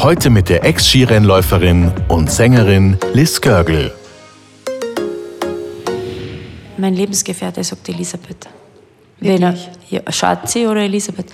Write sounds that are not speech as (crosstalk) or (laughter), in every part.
Heute mit der Ex-Skirennläuferin und Sängerin Liz Görgel. Mein Lebensgefährte sagt Elisabeth. Wenn er, ja, Schatzi oder Elisabeth.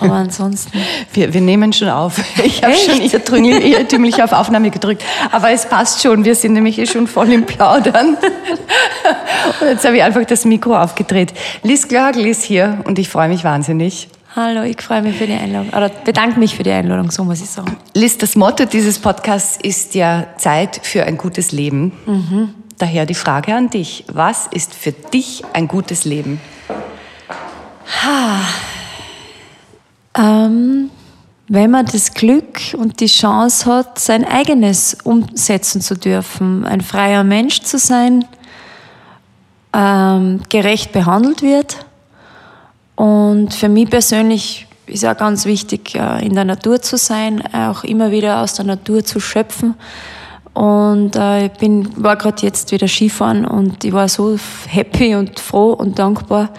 Aber (laughs) ansonsten. Wir, wir nehmen schon auf. (laughs) Ich habe schon irrtümlich, auf Aufnahme gedrückt. Aber es passt schon. Wir sind nämlich eh schon voll im Plaudern. (laughs) Und jetzt habe ich einfach das Mikro aufgedreht. Liz Glagl ist hier und ich freue mich wahnsinnig. Hallo, ich freue mich für die Einladung. Oder bedanke mich für die Einladung, so muss ich sagen. Liz, das Motto dieses Podcasts ist ja Zeit für ein gutes Leben. Mhm. Daher die Frage an dich. Was ist für dich ein gutes Leben? Ähm, wenn man das Glück und die Chance hat, sein eigenes umsetzen zu dürfen, ein freier Mensch zu sein, ähm, gerecht behandelt wird. Und für mich persönlich ist auch ganz wichtig, äh, in der Natur zu sein, auch immer wieder aus der Natur zu schöpfen. Und äh, ich bin, war gerade jetzt wieder Skifahren und ich war so happy und froh und dankbar,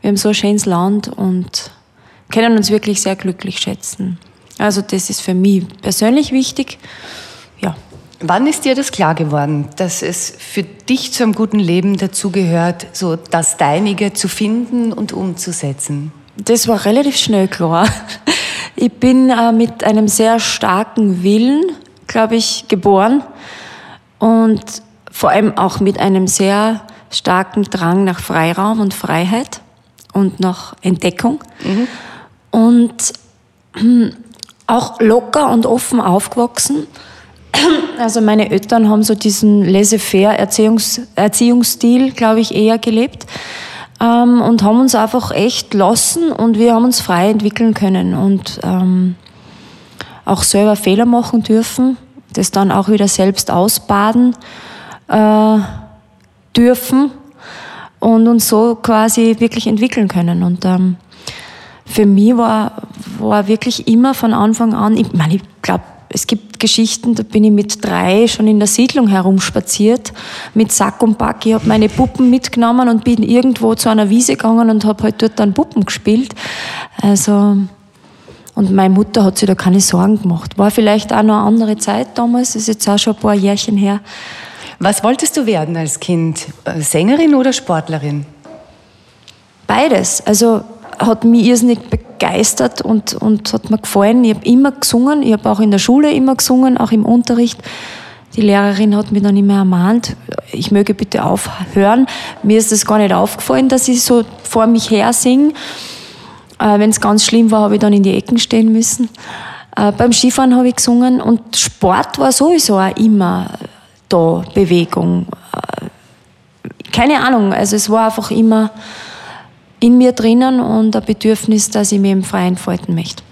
wir haben so ein schönes Land und können uns wirklich sehr glücklich schätzen. Also das ist für mich persönlich wichtig. Wann ist dir das klar geworden, dass es für dich zu einem guten Leben dazugehört, so das Deinige zu finden und umzusetzen? Das war relativ schnell klar. Ich bin äh, mit einem sehr starken Willen, glaube ich, geboren und vor allem auch mit einem sehr starken Drang nach Freiraum und Freiheit und nach Entdeckung. Mhm. Und hm, auch locker und offen aufgewachsen. (clears throat) Also meine Eltern haben so diesen laissez-faire Erziehungs Erziehungsstil, glaube ich, eher gelebt ähm, und haben uns einfach echt lassen und wir haben uns frei entwickeln können und ähm, auch selber Fehler machen dürfen, das dann auch wieder selbst ausbaden äh, dürfen und uns so quasi wirklich entwickeln können. Und ähm, für mich war, war wirklich immer von Anfang an, ich meine, ich glaube, es gibt Geschichten, da bin ich mit drei schon in der Siedlung herumspaziert, mit Sack und Back. Ich habe meine Puppen mitgenommen und bin irgendwo zu einer Wiese gegangen und habe halt dort dann Puppen gespielt. Also, und meine Mutter hat sich da keine Sorgen gemacht. War vielleicht auch noch eine andere Zeit damals, das ist jetzt auch schon ein paar Jährchen her. Was wolltest du werden als Kind? Äh, Sängerin oder Sportlerin? Beides. Also hat mich irrsinnig begeistert und, und hat mir gefallen. Ich habe immer gesungen, ich habe auch in der Schule immer gesungen, auch im Unterricht. Die Lehrerin hat mich dann immer ermahnt, ich möge bitte aufhören. Mir ist es gar nicht aufgefallen, dass ich so vor mich her singe. Äh, Wenn es ganz schlimm war, habe ich dann in die Ecken stehen müssen. Äh, beim Skifahren habe ich gesungen und Sport war sowieso auch immer da Bewegung. Keine Ahnung, also es war einfach immer in mir drinnen und ein Bedürfnis, dass ich mich im Freien entfalten möchte.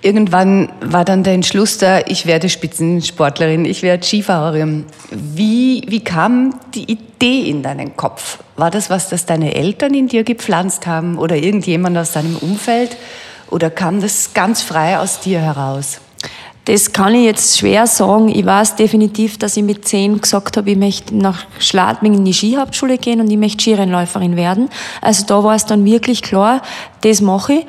Irgendwann war dann der Entschluss da, ich werde Spitzensportlerin, ich werde Skifahrerin. Wie, wie kam die Idee in deinen Kopf? War das was, das deine Eltern in dir gepflanzt haben oder irgendjemand aus deinem Umfeld? Oder kam das ganz frei aus dir heraus? Das kann ich jetzt schwer sagen. Ich weiß definitiv, dass ich mit zehn gesagt habe, ich möchte nach Schladming in die Skihauptschule gehen und ich möchte Skirennläuferin werden. Also da war es dann wirklich klar, das mache ich.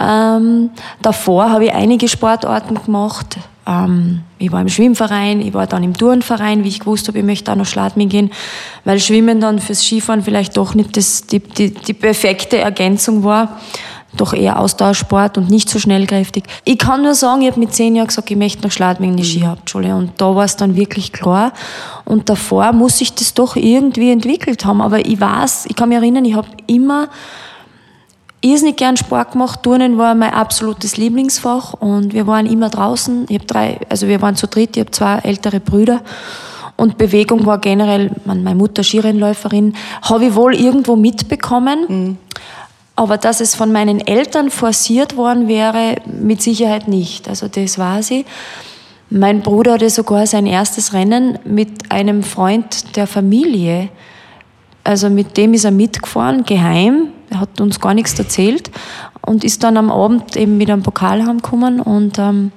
Ähm, davor habe ich einige Sportarten gemacht. Ähm, ich war im Schwimmverein, ich war dann im Turnverein, wie ich gewusst habe, ich möchte auch nach Schladming gehen, weil Schwimmen dann fürs Skifahren vielleicht doch nicht das, die, die, die perfekte Ergänzung war doch eher Ausdauersport und nicht so schnellkräftig. Ich kann nur sagen, ich habe mit zehn Jahren gesagt, ich möchte nach Schladming in die mhm. Skihauptschule und da war es dann wirklich klar. Und davor muss ich das doch irgendwie entwickelt haben. Aber ich weiß, ich kann mich erinnern, ich habe immer irrsinnig gern Sport gemacht. Turnen war mein absolutes Lieblingsfach und wir waren immer draußen. Ich habe drei, also wir waren zu dritt, ich habe zwei ältere Brüder. Und Bewegung war generell, meine Mutter Skirennläuferin, habe ich wohl irgendwo mitbekommen. Mhm. Aber dass es von meinen Eltern forciert worden wäre, mit Sicherheit nicht. Also das war sie. Mein Bruder hatte sogar sein erstes Rennen mit einem Freund der Familie. Also mit dem ist er mitgefahren, geheim. Er hat uns gar nichts erzählt und ist dann am Abend eben mit einem Pokal heimgekommen und ähm,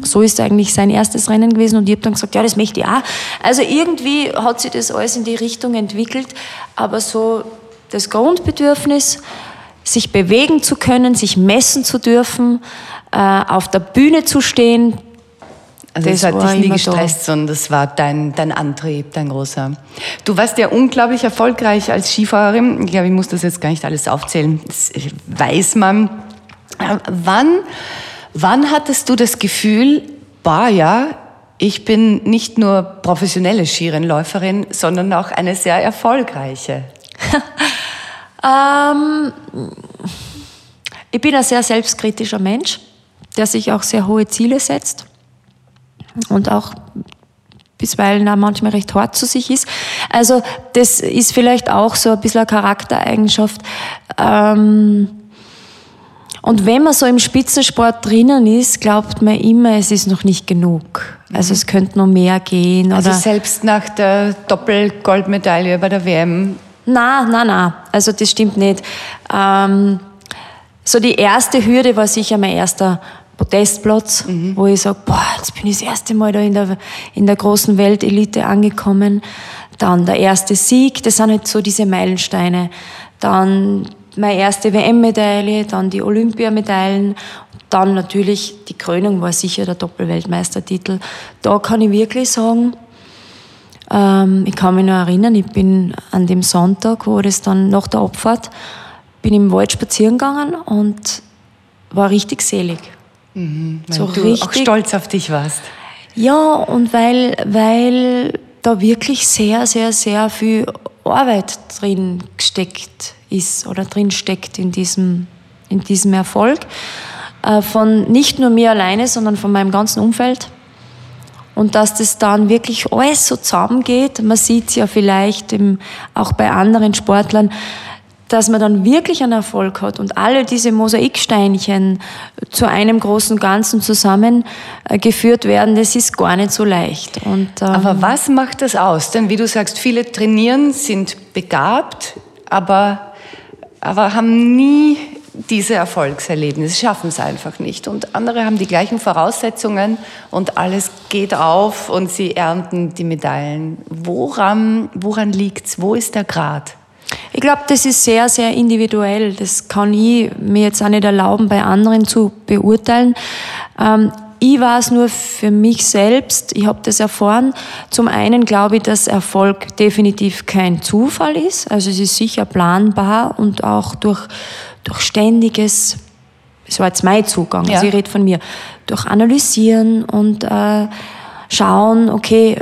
so ist eigentlich sein erstes Rennen gewesen und ich habe dann gesagt, ja, das möchte ich auch. Also irgendwie hat sich das alles in die Richtung entwickelt, aber so das Grundbedürfnis, sich bewegen zu können, sich messen zu dürfen, äh, auf der Bühne zu stehen, also das, das hat dich nie gestresst, da. sondern das war dein, dein Antrieb, dein großer. Du warst ja unglaublich erfolgreich als Skifahrerin. Ich glaube, ich muss das jetzt gar nicht alles aufzählen. Das weiß man. Äh, wann, wann hattest du das Gefühl, bah ja, ich bin nicht nur professionelle Skirennläuferin, sondern auch eine sehr erfolgreiche? (laughs) ähm, ich bin ein sehr selbstkritischer Mensch, der sich auch sehr hohe Ziele setzt und auch bisweilen auch manchmal recht hart zu sich ist. Also das ist vielleicht auch so ein bisschen eine Charaktereigenschaft. Ähm, und wenn man so im Spitzensport drinnen ist, glaubt man immer, es ist noch nicht genug. Also es könnte noch mehr gehen. Also selbst nach der Doppelgoldmedaille bei der WM? Na, na, na. Also das stimmt nicht. Ähm, so die erste Hürde war sicher mein erster Podestplatz, mhm. wo ich sage, boah, jetzt bin ich das erste Mal da in der, in der großen Weltelite angekommen. Dann der erste Sieg, das sind halt so diese Meilensteine. Dann meine erste WM-Medaille, dann die Olympiamedaillen, dann natürlich die Krönung war sicher der Doppelweltmeistertitel. Da kann ich wirklich sagen, ähm, ich kann mich noch erinnern, ich bin an dem Sonntag, wo das dann nach der Abfahrt, bin im Wald spazieren gegangen und war richtig selig. Mhm, weil so du richtig, auch stolz auf dich warst. Ja, und weil, weil da wirklich sehr, sehr, sehr viel Arbeit drin gesteckt ist oder drin steckt in diesem, in diesem Erfolg. Äh, von nicht nur mir alleine, sondern von meinem ganzen Umfeld. Und dass das dann wirklich alles so zusammengeht, man sieht es ja vielleicht im, auch bei anderen Sportlern, dass man dann wirklich einen Erfolg hat und alle diese Mosaiksteinchen zu einem großen Ganzen zusammengeführt werden, das ist gar nicht so leicht. Und, ähm aber was macht das aus? Denn wie du sagst, viele trainieren, sind begabt, aber, aber haben nie diese Erfolgserlebnisse, schaffen es einfach nicht. Und andere haben die gleichen Voraussetzungen und alles geht auf und sie ernten die Medaillen. Woran, woran liegt es? Wo ist der Grad? Ich glaube, das ist sehr, sehr individuell. Das kann ich mir jetzt auch nicht erlauben, bei anderen zu beurteilen. Ähm, ich war es nur für mich selbst, ich habe das erfahren. Zum einen glaube ich, dass Erfolg definitiv kein Zufall ist. Also es ist sicher planbar und auch durch, durch ständiges, das war jetzt mein Zugang, ja. also ich rede von mir, durch Analysieren und äh, schauen, okay,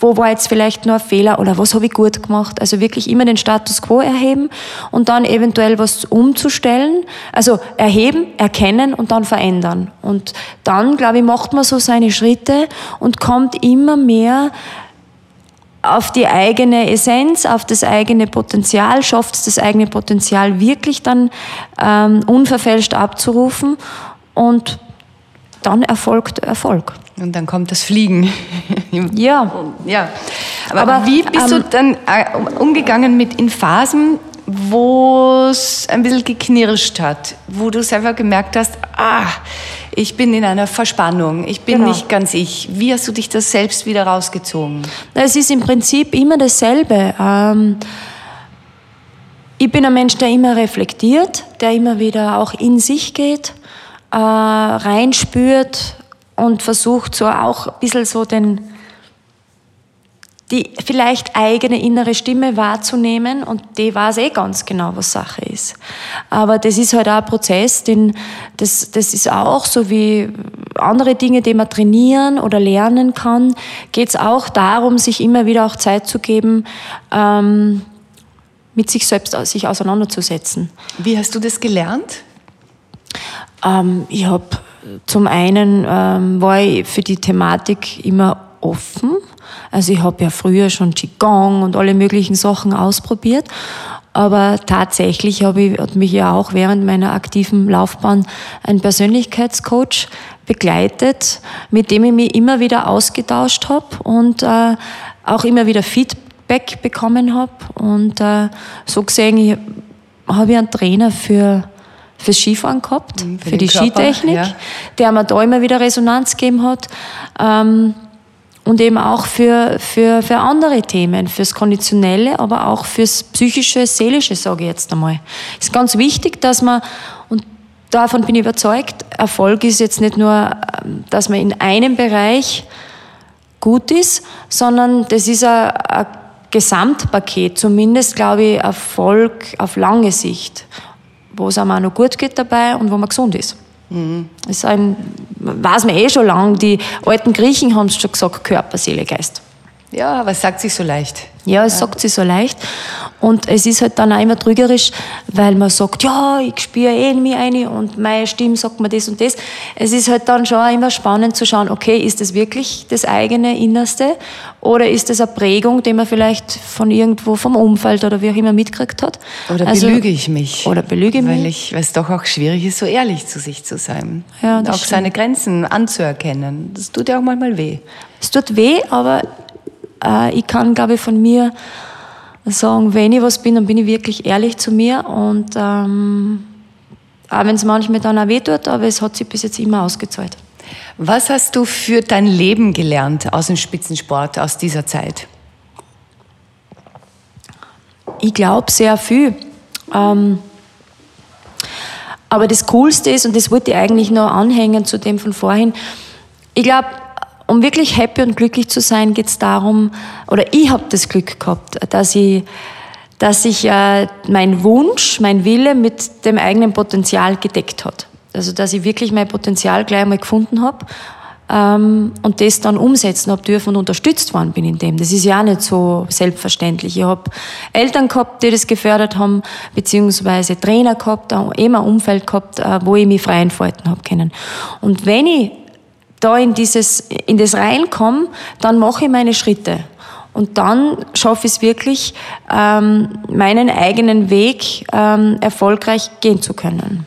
wo war jetzt vielleicht nur ein Fehler oder was habe ich gut gemacht. Also wirklich immer den Status quo erheben und dann eventuell was umzustellen. Also erheben, erkennen und dann verändern. Und dann, glaube ich, macht man so seine Schritte und kommt immer mehr auf die eigene Essenz, auf das eigene Potenzial, schafft es das eigene Potenzial wirklich dann ähm, unverfälscht abzurufen und dann erfolgt Erfolg. Und dann kommt das Fliegen. (laughs) ja. ja. Aber, Aber wie bist ähm, du dann äh, umgegangen mit in Phasen, wo es ein bisschen geknirscht hat, wo du selber gemerkt hast, ah, ich bin in einer Verspannung, ich bin genau. nicht ganz ich. Wie hast du dich das selbst wieder rausgezogen? Es ist im Prinzip immer dasselbe. Ähm, ich bin ein Mensch, der immer reflektiert, der immer wieder auch in sich geht, äh, reinspürt, und versucht so auch ein bisschen so den, die vielleicht eigene innere Stimme wahrzunehmen und die weiß eh ganz genau, was Sache ist. Aber das ist halt auch ein Prozess, den, das, das ist auch so wie andere Dinge, die man trainieren oder lernen kann, geht es auch darum, sich immer wieder auch Zeit zu geben, ähm, mit sich selbst sich auseinanderzusetzen. Wie hast du das gelernt? Ähm, ich habe zum einen ähm, war ich für die Thematik immer offen. Also ich habe ja früher schon Qigong und alle möglichen Sachen ausprobiert. Aber tatsächlich habe ich, hat mich ja auch während meiner aktiven Laufbahn ein Persönlichkeitscoach begleitet, mit dem ich mich immer wieder ausgetauscht habe und äh, auch immer wieder Feedback bekommen habe. Und äh, so gesehen habe ich einen Trainer für fürs Skifahren gehabt, mhm, für, für die Körper, Skitechnik, ja. der mir da immer wieder Resonanz gegeben hat. Ähm, und eben auch für, für, für andere Themen, fürs Konditionelle, aber auch fürs Psychische, Seelische, sage ich jetzt einmal. Ist ganz wichtig, dass man, und davon bin ich überzeugt, Erfolg ist jetzt nicht nur, dass man in einem Bereich gut ist, sondern das ist ein, ein Gesamtpaket, zumindest glaube ich Erfolg auf lange Sicht, wo es einem auch noch gut geht dabei und wo man gesund ist. Mhm. Das ist ein, weiß man eh schon lange, die alten Griechen haben es schon gesagt, Körper, Seele, Geist. Ja, aber es sagt sich so leicht. Ja, es ja. sagt sich so leicht. Und es ist halt dann auch immer trügerisch, weil man sagt, ja, ich spüre eh in mich eine und meine Stimme sagt mir das und das. Es ist halt dann schon immer spannend zu schauen, okay, ist das wirklich das eigene Innerste oder ist das eine Prägung, die man vielleicht von irgendwo, vom Umfeld oder wie auch immer mitgekriegt hat? Oder also, belüge ich mich? Oder belüge ich weil mich? Ich, weil es doch auch schwierig ist, so ehrlich zu sich zu sein. Ja, und auch stimmt. seine Grenzen anzuerkennen. Das tut ja auch manchmal weh. Es tut weh, aber äh, ich kann, glaube ich, von mir sagen, wenn ich was bin, dann bin ich wirklich ehrlich zu mir und ähm, auch wenn es manchmal dann auch weh tut, aber es hat sich bis jetzt immer ausgezahlt. Was hast du für dein Leben gelernt aus dem Spitzensport, aus dieser Zeit? Ich glaube sehr viel. Ähm, aber das Coolste ist, und das wollte ich eigentlich noch anhängen zu dem von vorhin, ich glaube, um wirklich happy und glücklich zu sein, geht es darum, oder ich habe das Glück gehabt, dass ich, dass sich äh, mein Wunsch, mein Wille mit dem eigenen Potenzial gedeckt hat. Also dass ich wirklich mein Potenzial gleich einmal gefunden habe ähm, und das dann umsetzen habe dürfen und unterstützt worden bin in dem. Das ist ja auch nicht so selbstverständlich. Ich habe Eltern gehabt, die das gefördert haben, beziehungsweise Trainer gehabt, eben ein Umfeld gehabt, äh, wo ich mich frei entfalten habe können. Und wenn ich da in, dieses, in das reinkomme, dann mache ich meine Schritte. Und dann schaffe ich es wirklich, ähm, meinen eigenen Weg ähm, erfolgreich gehen zu können.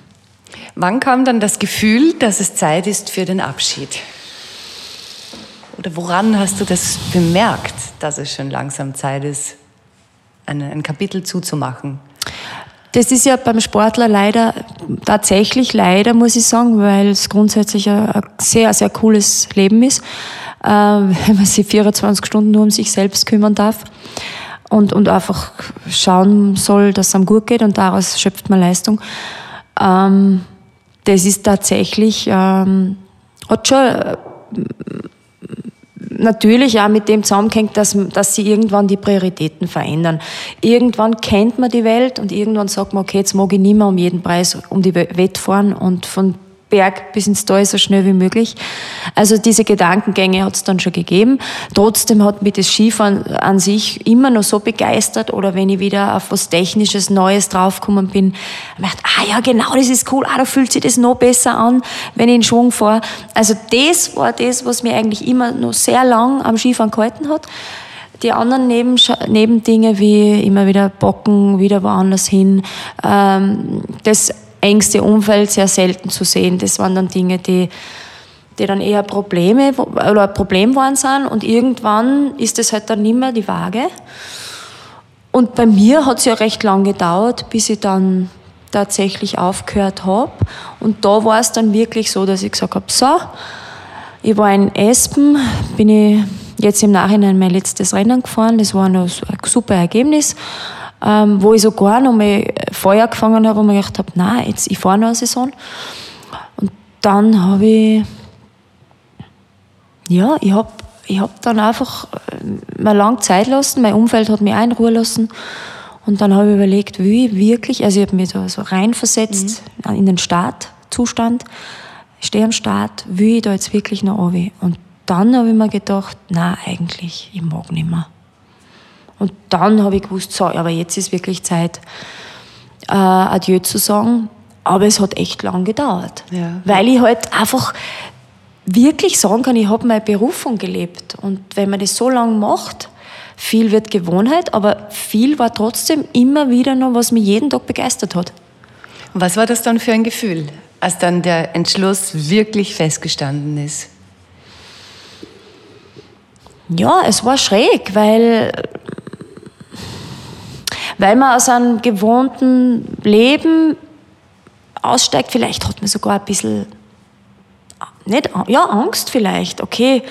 Wann kam dann das Gefühl, dass es Zeit ist für den Abschied? Oder woran hast du das bemerkt, dass es schon langsam Zeit ist, ein, ein Kapitel zuzumachen? Das ist ja beim Sportler leider, tatsächlich leider, muss ich sagen, weil es grundsätzlich ein sehr, sehr cooles Leben ist, äh, (laughs) wenn man sich 24 Stunden nur um sich selbst kümmern darf und, und einfach schauen soll, dass es einem gut geht und daraus schöpft man Leistung. Ähm, das ist tatsächlich, ähm, hat schon natürlich auch mit dem zusammenhängt, dass, dass sie irgendwann die Prioritäten verändern. Irgendwann kennt man die Welt und irgendwann sagt man, okay, jetzt mag ich nicht mehr um jeden Preis um die Welt fahren und von Berg bis ins Tal so schnell wie möglich. Also diese Gedankengänge hat es dann schon gegeben. Trotzdem hat mich das Skifahren an sich immer noch so begeistert oder wenn ich wieder auf was Technisches, Neues draufgekommen bin, ich dachte, ah ja, genau, das ist cool, ah, da fühlt sich das noch besser an, wenn ich in Schwung fahre. Also das war das, was mir eigentlich immer noch sehr lang am Skifahren gehalten hat. Die anderen Neben Nebendinge wie immer wieder Bocken, wieder woanders hin, ähm, das engste Umfeld sehr selten zu sehen. Das waren dann Dinge, die, die dann eher Probleme oder ein Problem waren sind und irgendwann ist es halt dann nicht die Waage. Und bei mir hat es ja recht lang gedauert, bis ich dann tatsächlich aufgehört habe. Und da war es dann wirklich so, dass ich gesagt habe, so, ich war in Espen, bin ich jetzt im Nachhinein mein letztes Rennen gefahren, das war ein super Ergebnis ähm, wo ich sogar noch mal Feuer gefangen habe, wo ich gedacht habe, nein, jetzt, ich fahre noch eine Saison. Und dann habe ich, ja, ich habe ich hab dann einfach äh, mal lang Zeit lassen, mein Umfeld hat mich auch in Ruhe lassen. Und dann habe ich überlegt, wie ich wirklich, also ich habe mich da so reinversetzt mhm. in den Startzustand, ich stehe am Start, wie ich da jetzt wirklich noch runter. Und dann habe ich mir gedacht, na eigentlich, ich mag nicht mehr. Und dann habe ich gewusst, so, aber jetzt ist wirklich Zeit, äh, Adieu zu sagen. Aber es hat echt lang gedauert. Ja. Weil ich halt einfach wirklich sagen kann, ich habe meine Berufung gelebt. Und wenn man das so lange macht, viel wird Gewohnheit, aber viel war trotzdem immer wieder noch, was mich jeden Tag begeistert hat. Was war das dann für ein Gefühl, als dann der Entschluss wirklich festgestanden ist? Ja, es war schräg, weil, weil man aus einem gewohnten Leben aussteigt. Vielleicht hat man sogar ein bisschen, nicht, ja, Angst vielleicht. Okay,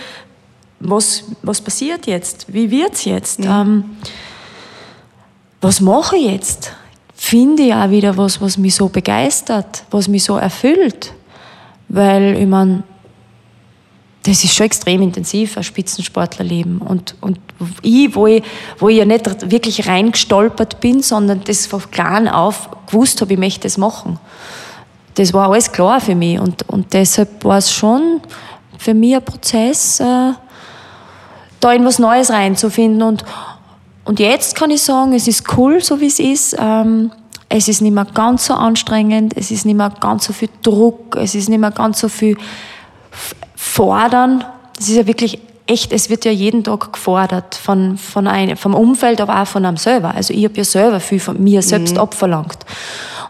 was, was passiert jetzt? Wie wird es jetzt? Ja. Ähm, was mache ich jetzt? Finde ich auch wieder was, was mich so begeistert, was mich so erfüllt. Weil, ich meine, das ist schon extrem intensiv, ein Spitzensportlerleben. Und, und ich, wo ich, wo ich ja nicht wirklich reingestolpert bin, sondern das von klein auf gewusst habe, ich möchte das machen. Das war alles klar für mich. Und, und deshalb war es schon für mich ein Prozess, äh, da in was Neues reinzufinden. Und, und jetzt kann ich sagen, es ist cool, so wie es ist. Ähm, es ist nicht mehr ganz so anstrengend, es ist nicht mehr ganz so viel Druck, es ist nicht mehr ganz so viel fordern. Das ist ja wirklich echt, es wird ja jeden Tag gefordert von, von einem, vom Umfeld, aber auch von einem selber. Also ich habe ja selber viel von mir selbst mhm. abverlangt.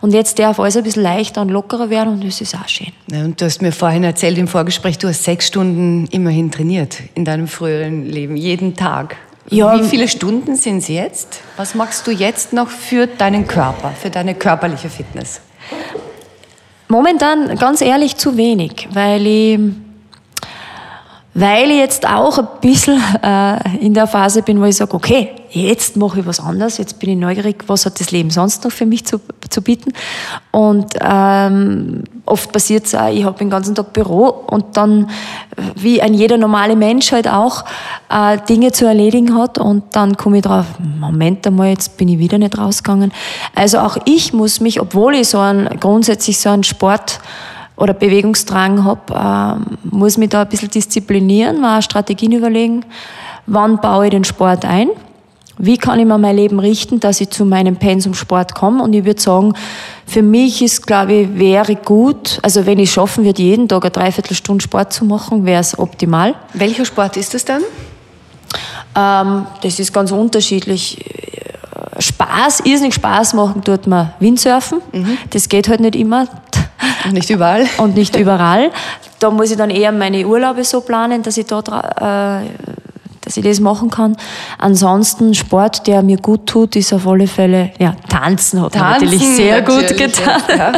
Und jetzt darf alles ein bisschen leichter und lockerer werden und das ist auch schön. Ja, und du hast mir vorhin erzählt im Vorgespräch, du hast sechs Stunden immerhin trainiert in deinem früheren Leben, jeden Tag. Ja, Wie viele Stunden sind es jetzt? Was machst du jetzt noch für deinen Körper, für deine körperliche Fitness? Momentan, ganz ehrlich, zu wenig, weil ich weil ich jetzt auch ein bisschen äh, in der Phase bin, wo ich sage, okay, jetzt mache ich was anderes, jetzt bin ich neugierig, was hat das Leben sonst noch für mich zu, zu bieten. Und ähm, oft passiert es auch, ich habe den ganzen Tag Büro und dann, wie ein jeder normale Mensch halt auch, äh, Dinge zu erledigen hat und dann komme ich drauf, Moment einmal, jetzt bin ich wieder nicht rausgegangen. Also auch ich muss mich, obwohl ich so ein, grundsätzlich so einen Sport oder Bewegungsdrang habe, äh, muss mich da ein bisschen disziplinieren, mal Strategien überlegen, wann baue ich den Sport ein, wie kann ich mir mein Leben richten, dass ich zu meinem Pensum Sport komme und ich würde sagen, für mich ist, glaube ich, wäre gut, also wenn ich schaffen würde, jeden Tag eine Dreiviertelstunde Sport zu machen, wäre es optimal. Welcher Sport ist das dann? Ähm, das ist ganz unterschiedlich. Spaß, irrsinnig Spaß machen tut man Windsurfen. Mhm. Das geht halt nicht immer. Und nicht überall. (laughs) Und nicht überall. Da muss ich dann eher meine Urlaube so planen, dass ich dort, äh, dass ich das machen kann. Ansonsten Sport, der mir gut tut, ist auf alle Fälle, ja, Tanzen hat Tanzen, natürlich sehr natürlich, gut getan. Ja.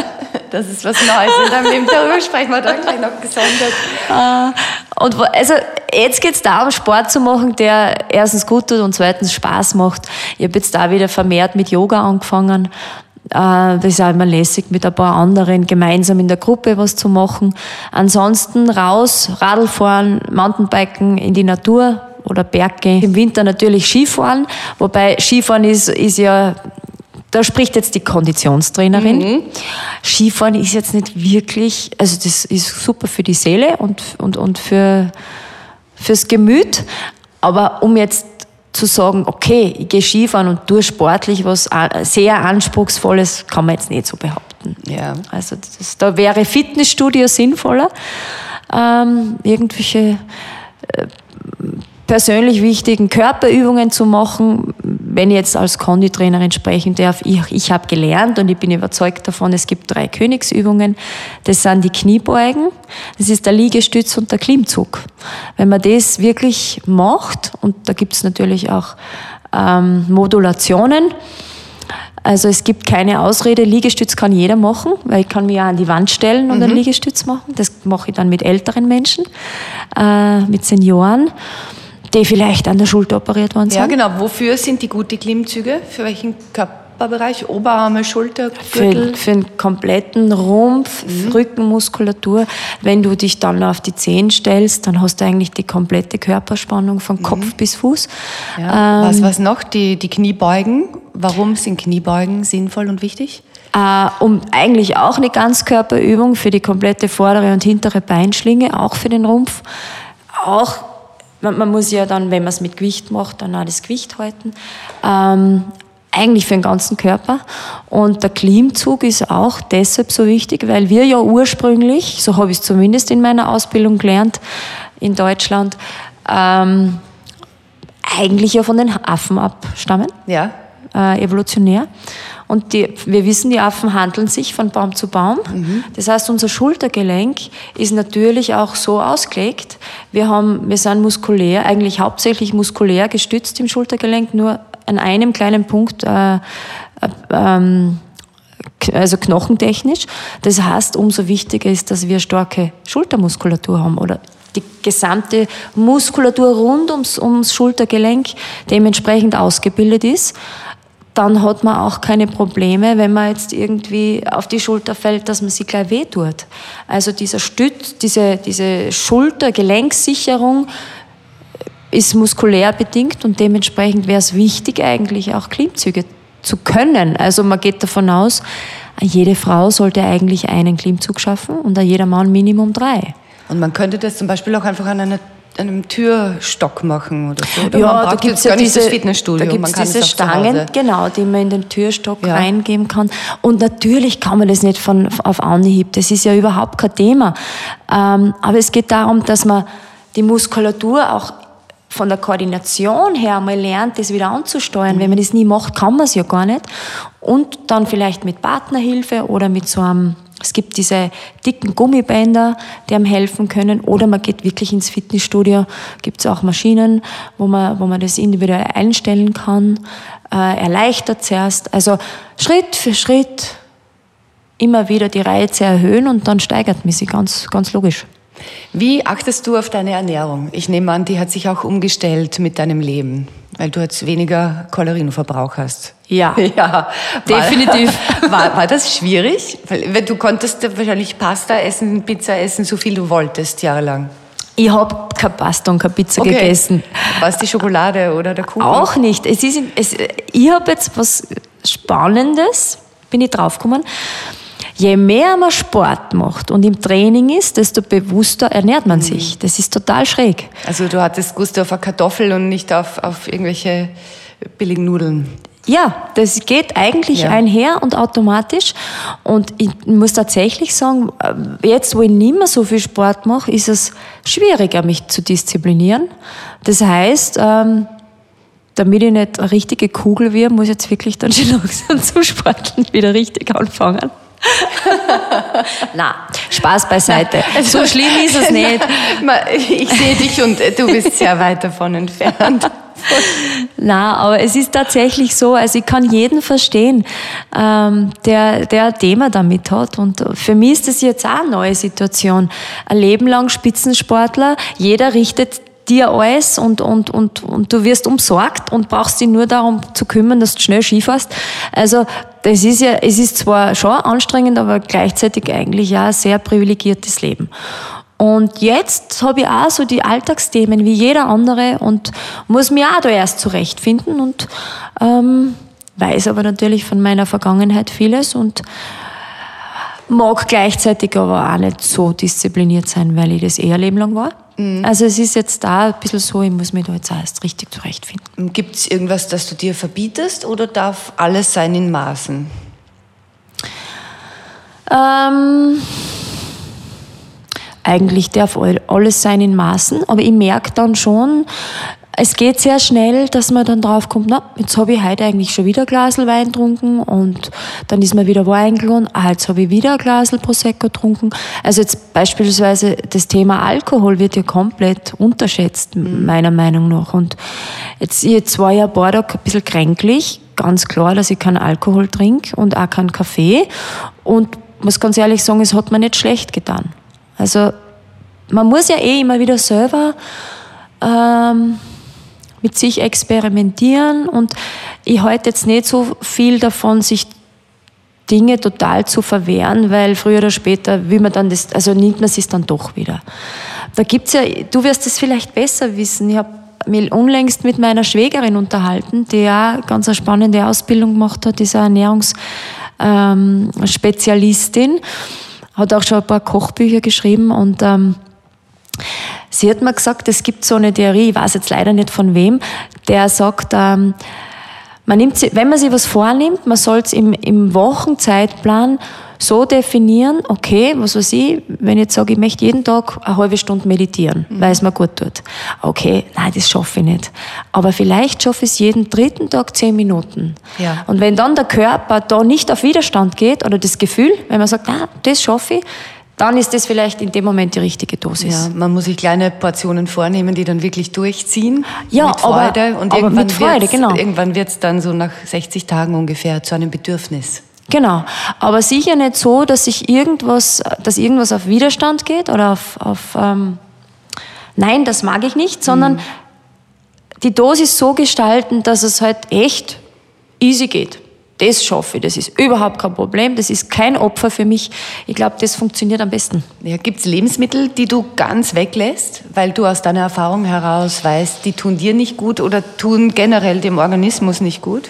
Das ist was Neues in deinem Leben. Darüber sprechen wir dann gleich noch gesondert. Äh, und also jetzt geht es darum, Sport zu machen, der erstens gut tut und zweitens Spaß macht. Ich habe jetzt da wieder vermehrt mit Yoga angefangen das ist auch immer lässig, mit ein paar anderen gemeinsam in der Gruppe was zu machen. Ansonsten raus, Radl fahren, Mountainbiken in die Natur oder Berge. Im Winter natürlich Skifahren, wobei Skifahren ist, ist ja da spricht jetzt die Konditionstrainerin. Mhm. Skifahren ist jetzt nicht wirklich, also das ist super für die Seele und, und, und für, fürs Gemüt. Aber um jetzt zu sagen, okay, ich gehe Skifahren und tue sportlich was sehr Anspruchsvolles, kann man jetzt nicht so behaupten. Ja. Also das, da wäre Fitnessstudio sinnvoller. Ähm, irgendwelche äh, persönlich wichtigen Körperübungen zu machen, wenn ich jetzt als Konditrainerin sprechen darf, ich, ich habe gelernt und ich bin überzeugt davon, es gibt drei Königsübungen. Das sind die Kniebeugen, das ist der Liegestütz und der Klimmzug. Wenn man das wirklich macht, und da gibt es natürlich auch ähm, Modulationen, also es gibt keine Ausrede, Liegestütz kann jeder machen, weil ich kann mich ja an die Wand stellen und mhm. einen Liegestütz machen. Das mache ich dann mit älteren Menschen, äh, mit Senioren die vielleicht an der Schulter operiert worden sind. Ja, genau. Wofür sind die gute Klimmzüge? Für welchen Körperbereich? Oberarme, Schulter, Gürtel? Für, für den kompletten Rumpf, mhm. Rückenmuskulatur. Wenn du dich dann auf die Zehen stellst, dann hast du eigentlich die komplette Körperspannung von mhm. Kopf bis Fuß. Ja. Ähm, was, was noch? Die, die Kniebeugen. Warum sind Kniebeugen sinnvoll und wichtig? Uh, um eigentlich auch eine Ganzkörperübung für die komplette vordere und hintere Beinschlinge, auch für den Rumpf. Auch man, man muss ja dann, wenn man es mit Gewicht macht, dann auch das Gewicht halten. Ähm, eigentlich für den ganzen Körper. Und der Klimmzug ist auch deshalb so wichtig, weil wir ja ursprünglich, so habe ich es zumindest in meiner Ausbildung gelernt in Deutschland, ähm, eigentlich ja von den Affen abstammen, Ja. Äh, evolutionär. Und die, wir wissen, die Affen handeln sich von Baum zu Baum. Das heißt, unser Schultergelenk ist natürlich auch so ausgelegt. Wir, haben, wir sind muskulär, eigentlich hauptsächlich muskulär gestützt im Schultergelenk, nur an einem kleinen Punkt äh, äh, ähm, also knochentechnisch. Das heißt, umso wichtiger ist, dass wir starke Schultermuskulatur haben oder die gesamte Muskulatur rund ums, ums Schultergelenk dementsprechend ausgebildet ist. Dann hat man auch keine Probleme, wenn man jetzt irgendwie auf die Schulter fällt, dass man sich gleich wehtut. Also dieser Stütz, diese, diese Schultergelenksicherung ist muskulär bedingt und dementsprechend wäre es wichtig, eigentlich auch Klimmzüge zu können. Also man geht davon aus, jede Frau sollte eigentlich einen Klimmzug schaffen und jeder Mann Minimum drei. Und man könnte das zum Beispiel auch einfach an einer, einem Türstock machen oder so. Oder ja, da gibt es ja diese, das Fitnessstudio. da gibt's diese es zu Stangen, genau, die man in den Türstock Ja. reingeben kann. Und natürlich kann man das nicht von, auf Anhieb, das ist ja überhaupt kein Thema. Ähm, aber es geht darum, dass man die Muskulatur auch von der Koordination her mal lernt, das wieder anzusteuern. Wenn man das nie macht, kann man es ja gar nicht. Und dann vielleicht mit Partnerhilfe oder mit so einem, es gibt diese dicken Gummibänder, die einem helfen können. Oder man geht wirklich ins Fitnessstudio, gibt es auch Maschinen, wo man, wo man das individuell einstellen kann. Äh, erleichtert zuerst. Also Schritt für Schritt immer wieder die Reize erhöhen und dann steigert man sich ganz, ganz logisch. Wie achtest du auf deine Ernährung? Ich nehme an, die hat sich auch umgestellt mit deinem Leben, weil du jetzt weniger Kalorienverbrauch hast. Ja. (laughs) ja Definitiv. (laughs) War, war, das schwierig? Weil du konntest wahrscheinlich Pasta essen, Pizza essen, so viel du wolltest jahrelang. Ich habe kein Pasta und keine Pizza Okay. gegessen. War es die Schokolade oder der Kuchen? Auch nicht. Es ist, es, ich habe jetzt was Spannendes, bin ich draufgekommen. Je mehr man Sport macht und im Training ist, desto bewusster ernährt man sich. Das ist total schräg. Also du hattest Gusto auf eine Kartoffel und nicht auf, auf irgendwelche billigen Nudeln. Ja, das geht eigentlich Ja. einher und automatisch. Und ich muss tatsächlich sagen, äh, jetzt, wo ich nicht mehr so viel Sport mache, ist es schwieriger, mich zu disziplinieren. Das heißt, ähm, damit ich nicht eine richtige Kugel werde, muss ich jetzt wirklich dann schon (laughs) langsam zum Sporteln wieder richtig anfangen. (laughs) Na, Spaß beiseite. so schlimm ist es (laughs) nicht. Ma- Ich sehe dich und du bist sehr weit davon entfernt. Na, aber es ist tatsächlich so, also ich kann jeden verstehen, ähm, der, der ein Thema damit hat. Und für mich ist das jetzt auch eine neue Situation. Ein Leben lang Spitzensportler, jeder richtet dir alles und, und, und, und du wirst umsorgt und brauchst dich nur darum zu kümmern, dass du schnell Skifährst. Also, das ist ja, es ist zwar schon anstrengend, aber gleichzeitig eigentlich auch ein sehr privilegiertes Leben. Und jetzt habe ich auch so die Alltagsthemen wie jeder andere und muss mich auch da erst zurechtfinden und ähm, weiß aber natürlich von meiner Vergangenheit vieles und mag gleichzeitig aber auch nicht so diszipliniert sein, weil ich das eher Leben lang war. Also es ist jetzt da ein bisschen so, ich muss mich da jetzt erst richtig zurechtfinden. Gibt es irgendwas, das du dir verbietest oder darf alles sein in Maßen? Ähm, eigentlich darf all- alles sein in Maßen, aber ich merke dann schon, es geht sehr schnell, dass man dann drauf kommt, na, jetzt habe ich heute eigentlich schon wieder ein Glasl Wein getrunken und dann ist mir wieder Wein eingeladen, ah, jetzt habe ich wieder ein Glasl Prosecco getrunken. Also jetzt beispielsweise das Thema Alkohol wird ja komplett unterschätzt, meiner Meinung nach. Und jetzt, jetzt war ich ein paar Tage ein bisschen kränklich, ganz klar, dass ich keinen Alkohol trinke und auch keinen Kaffee und muss ganz ehrlich sagen, es hat mir nicht schlecht getan. Also man muss ja eh immer wieder selber ähm, mit sich experimentieren und ich halte jetzt nicht so viel davon, sich Dinge total zu verwehren, weil früher oder später will man dann das, also nimmt man es dann doch wieder. Da gibt's ja, du wirst es vielleicht besser wissen. Ich habe mich unlängst mit meiner Schwägerin unterhalten, die ja ganz eine spannende Ausbildung gemacht hat, ist eine Ernährungsspezialistin, hat auch schon ein paar Kochbücher geschrieben und ähm, Sie hat mir gesagt, es gibt so eine Theorie, ich weiß jetzt leider nicht von wem, der sagt, ähm, man nimmt, si- wenn man sich was vornimmt, man soll es im, im Wochenzeitplan so definieren, okay, was weiß ich, wenn ich jetzt sage, ich möchte jeden Tag eine halbe Stunde meditieren, weil es mir gut tut. Okay, nein, das schaffe ich nicht. Aber vielleicht schaffe ich es jeden dritten Tag zehn Minuten. Ja. Und wenn dann der Körper da nicht auf Widerstand geht oder das Gefühl, wenn man sagt, na, das schaffe ich, dann ist das vielleicht in dem Moment die richtige Dosis. Ja, man muss sich kleine Portionen vornehmen, die dann wirklich durchziehen. Ja, mit Freude. aber- und irgendwann Freude, wird's- genau. Irgendwann wird es dann so nach 60 Tagen ungefähr zu einem Bedürfnis. Genau. Aber sicher nicht so, dass sich irgendwas, dass irgendwas auf Widerstand geht oder auf, auf ähm, Nein, das mag ich nicht, sondern die Dosis so gestalten, dass es halt echt easy geht. Das schaffe ich, das ist überhaupt kein Problem, das ist kein Opfer für mich. Ich glaube, das funktioniert am besten. Ja, Gibt es Lebensmittel, die du ganz weglässt, weil du aus deiner Erfahrung heraus weißt, die tun dir nicht gut oder tun generell dem Organismus nicht gut?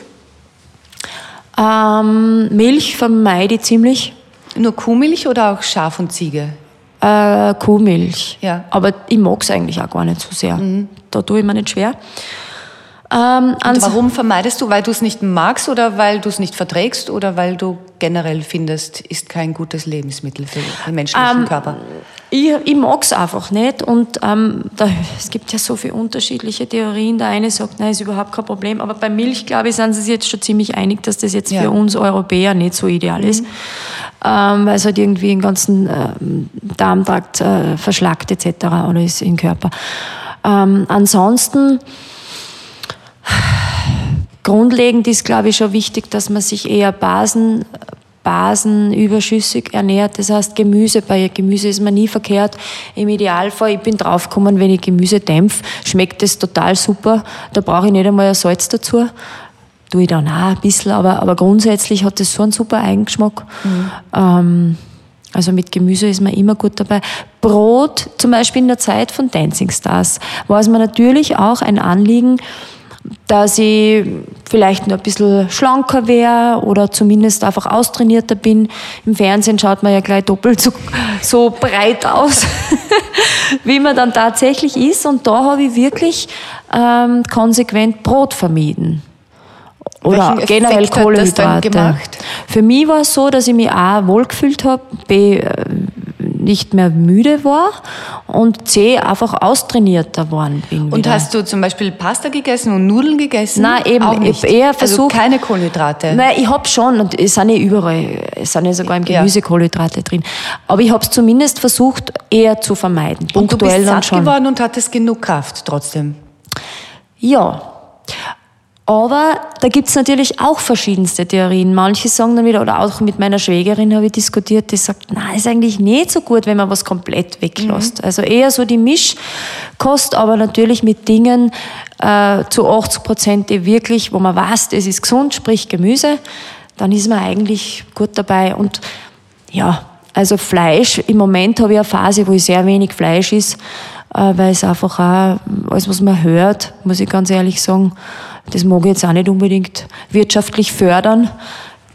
Ähm, Milch vermeide ich ziemlich. Nur Kuhmilch oder auch Schaf und Ziege? Äh, Kuhmilch. Ja. Mhm. Aber ich mag es eigentlich auch gar nicht so sehr. Da tue ich mir nicht schwer. Ähm, Und ans- warum vermeidest du? Weil du es nicht magst oder weil du es nicht verträgst oder weil du generell findest, ist kein gutes Lebensmittel für den menschlichen Ähm, Körper? Ich, ich mag es einfach nicht und ähm, da, es gibt ja so viele unterschiedliche Theorien. Der eine sagt, nein, ist überhaupt kein Problem, aber bei Milch, glaube ich, sind sie sich jetzt schon ziemlich einig, dass das jetzt Ja. für uns Europäer nicht so ideal ist, ähm, weil es halt irgendwie den ganzen ähm, Darmtrakt äh, verschlackt etc. oder ist im Körper. Ähm, ansonsten Grundlegend ist, glaube ich, schon wichtig, dass man sich eher Basen, basenüberschüssig ernährt. Das heißt, Gemüse, bei Gemüse ist man nie verkehrt. Im Idealfall, ich bin draufgekommen, wenn ich Gemüse dämpfe, schmeckt das total super. Da brauche ich nicht einmal ein Salz dazu. Tue ich dann auch ein bisschen, aber, aber grundsätzlich hat das so einen super Eigengeschmack. Ähm, also mit Gemüse ist man immer gut dabei. Brot, zum Beispiel in der Zeit von Dancing Stars, war es mir natürlich auch ein Anliegen, dass ich vielleicht noch ein bisschen schlanker wäre oder zumindest einfach austrainierter bin. Im Fernsehen schaut man ja gleich doppelt so, so breit aus, (laughs) wie man dann tatsächlich ist. Und da habe ich wirklich ähm, konsequent Brot vermieden. Oder Welchen generell Effekt Kohlenhydrate. Für mich war es so, dass ich mich A wohlgefühlt habe, B äh, nicht mehr müde war und C einfach austrainierter worden bin. Und wieder. hast du zum Beispiel Pasta gegessen und Nudeln gegessen? Nein, eben, Auch ich nicht. eher also versucht- keine Kohlenhydrate. Nein, ich hab schon, und es sind ja überall, es sind ja sogar im Ja. Gemüse Kohlenhydrate drin. Aber ich habe es zumindest versucht, eher zu vermeiden. und du bist satt schon. geworden und hattest genug Kraft trotzdem. Ja. Aber da gibt's natürlich auch verschiedenste Theorien. Manche sagen dann wieder, oder auch mit meiner Schwägerin habe ich diskutiert, die sagt, na, ist eigentlich nicht so gut, wenn man was komplett weglässt. Also eher so die Mischkost, aber natürlich mit Dingen äh, zu 80 Prozent, die wirklich, wo man weiß, das ist gesund, sprich Gemüse, dann ist man eigentlich gut dabei. Und ja, also Fleisch, im Moment habe ich eine Phase, wo ich sehr wenig Fleisch ist, äh, weil es einfach auch, alles was man hört, muss ich ganz ehrlich sagen, das mag ich jetzt auch nicht unbedingt wirtschaftlich fördern,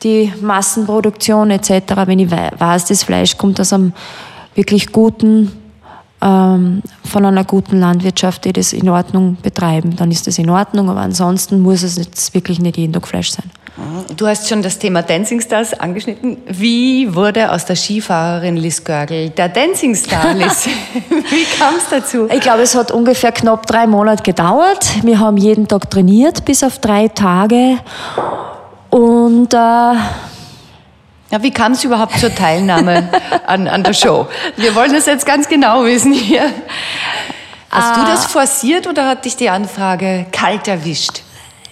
die Massenproduktion etc. Wenn ich wei- weiß, das Fleisch kommt aus einem wirklich guten, ähm, von einer guten Landwirtschaft, die das in Ordnung betreiben, dann ist das in Ordnung, aber ansonsten muss es jetzt wirklich nicht jeden Tag Fleisch sein. Du hast schon das Thema Dancing Stars angeschnitten. Wie wurde aus der Skifahrerin Liz Görgel der Dancing Star, Liz? (laughs) Wie kam es dazu? Ich glaube, es hat ungefähr knapp drei Monate gedauert. Wir haben jeden Tag trainiert, bis auf drei Tage. Und äh, Ja, wie kam es überhaupt zur Teilnahme (laughs) an, an der Show? Wir wollen das jetzt ganz genau wissen hier. Hast du das forciert oder hat dich die Anfrage kalt erwischt?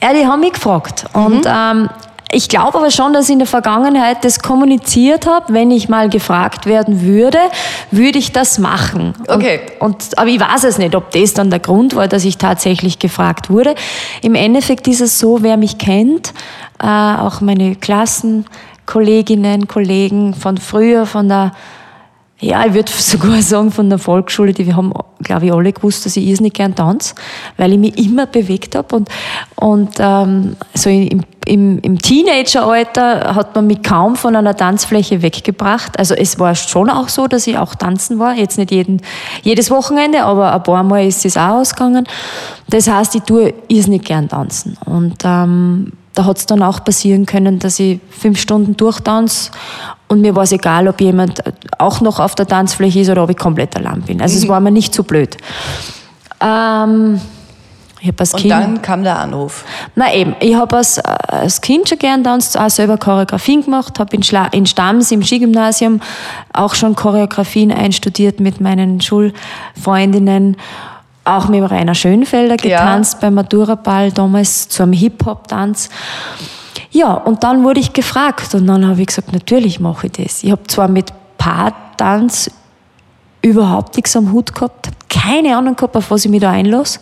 Ja, die haben mich gefragt. Und ähm, ich glaube aber schon, dass ich in der Vergangenheit das kommuniziert habe. Wenn ich mal gefragt werden würde, würde ich das machen. Okay. Und, und, aber ich weiß es nicht, ob das dann der Grund war, dass ich tatsächlich gefragt wurde. Im Endeffekt ist es so, wer mich kennt, äh, auch meine Klassenkolleginnen, Kollegen von früher, von der ja, ich würde (laughs) sogar sagen, von der Volksschule, die wir haben, glaube ich, alle gewusst, dass ich irrsinnig gern tanze, weil ich mich immer bewegt habe. Und, und ähm, so im, im, im Teenageralter hat man mich kaum von einer Tanzfläche weggebracht. Also es war schon auch so, dass ich auch tanzen war. Jetzt nicht jeden, jedes Wochenende, aber ein paar Mal ist es auch ausgegangen. Das heißt, ich tue irrsinnig gern tanzen. Und ähm, da hat es dann auch passieren können, dass ich fünf Stunden durchtanze und mir war es egal, ob jemand auch noch auf der Tanzfläche ist oder ob ich komplett allein bin. Also es war mir nicht so blöd. Ähm, ich hab als Und Kind, dann kam der Anruf. na eben, ich habe als, äh, als Kind schon gern tanzt, auch selber Choreografien gemacht, habe in, Schla- in Stams im Skigymnasium auch schon Choreografien einstudiert mit meinen Schulfreundinnen, auch mit Rainer Schönfelder Ja. getanzt beim Maturaball damals zu einem Hip-Hop-Tanz. Ja, und dann wurde ich gefragt und dann habe ich gesagt, natürlich mache ich das. Ich habe zwar mit Paartanz überhaupt nichts am Hut gehabt, hab keine Ahnung gehabt, auf was ich mich da einlasse.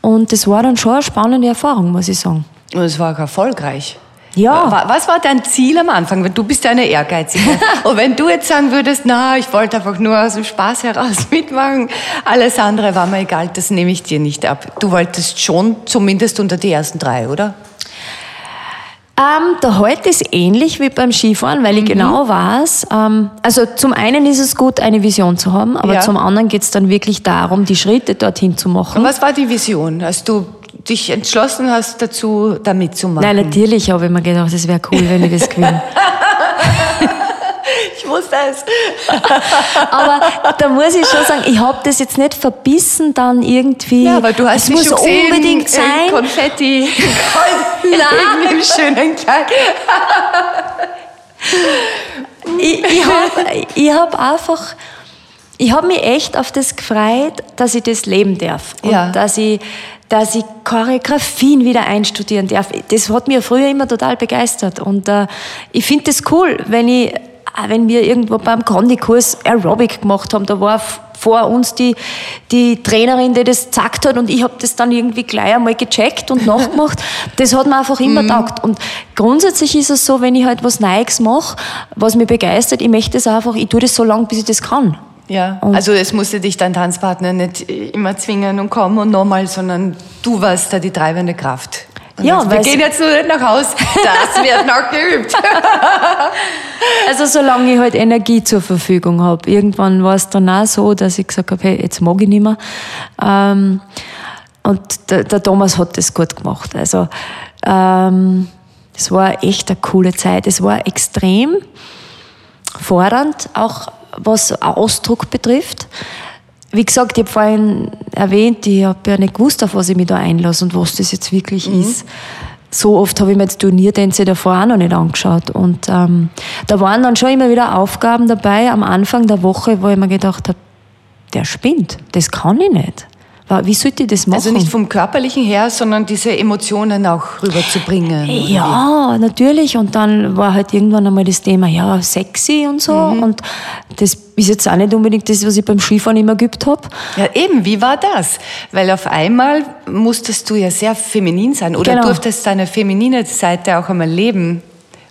Und das war dann schon eine spannende Erfahrung, muss ich sagen. Und es war auch erfolgreich. Ja. Wa- Was war dein Ziel am Anfang? Weil Du bist ja eine Ehrgeizige. (laughs) Und wenn du jetzt sagen würdest, na, ich wollte einfach nur aus dem Spaß heraus (laughs) mitmachen, alles andere war mir egal, das nehme ich dir nicht ab. Du wolltest schon zumindest unter die ersten drei, oder? Ähm, der Halt ist ähnlich wie beim Skifahren, weil Mhm. ich genau weiß, ähm, also zum einen ist es gut, eine Vision zu haben, aber Ja. zum anderen geht es dann wirklich darum, die Schritte dorthin zu machen. Und was war die Vision, als du dich entschlossen hast, dazu da mitzumachen? Nein, natürlich habe ich mir gedacht, es wäre cool, wenn ich das gewinne. (laughs) ich wusste es. (laughs) Aber da muss ich schon sagen, ich habe das jetzt nicht verbissen dann irgendwie. Ja, aber du hast es muss schon gesehen, unbedingt sein. Konfetti, (laughs) Nein. im schönen Kleid. ich, ich habe ich hab einfach, ich habe mich echt auf das gefreut, dass ich das leben darf. Und Ja. dass ich, dass ich Choreografien wieder einstudieren darf. Das hat mir früher immer total begeistert. Und äh, ich finde das cool, wenn ich, auch wenn wir irgendwo beim Kondikurs Aerobic gemacht haben, da war vor uns die, die Trainerin, die das gesagt hat und ich habe das dann irgendwie gleich einmal gecheckt und nachgemacht. (laughs) Das hat mir einfach immer Mhm. taugt. Und grundsätzlich ist es so, wenn ich halt was Neues mache, was mich begeistert, ich möchte es einfach, ich tue das so lange, bis ich das kann. Ja, Und- also es musste dich dein Tanzpartner nicht immer zwingen und kommen und nochmal, sondern du warst da die treibende Kraft. Und Ja, jetzt, wir gehen jetzt nur nicht nach Haus, (laughs) das wird noch geübt. (laughs) Also solange ich halt Energie zur Verfügung habe. Irgendwann war es dann auch so, dass ich gesagt habe, hey, jetzt mag ich nicht mehr. Ähm, und der, der Thomas hat das gut gemacht. Also ähm, es war echt eine coole Zeit. Es war extrem fordernd, auch was Ausdruck betrifft. Wie gesagt, ich habe vorhin erwähnt, ich habe ja nicht gewusst, auf was ich mich da einlasse und was das jetzt wirklich ist. So oft habe ich mir jetzt Turniertänze davor auch noch nicht angeschaut. Und ähm, da waren dann schon immer wieder Aufgaben dabei am Anfang der Woche, wo ich mir gedacht habe, der spinnt, das kann ich nicht. Wie sollte ich das machen? Also nicht vom Körperlichen her, sondern diese Emotionen auch rüberzubringen. Ja, natürlich. Und dann war halt irgendwann einmal das Thema, ja, sexy und so. Mhm. Und das ist jetzt auch nicht unbedingt das, was ich beim Skifahren immer geübt habe. Ja, eben, wie war das? Weil auf einmal musstest du ja sehr feminin sein oder Genau. durftest deine feminine Seite auch einmal leben.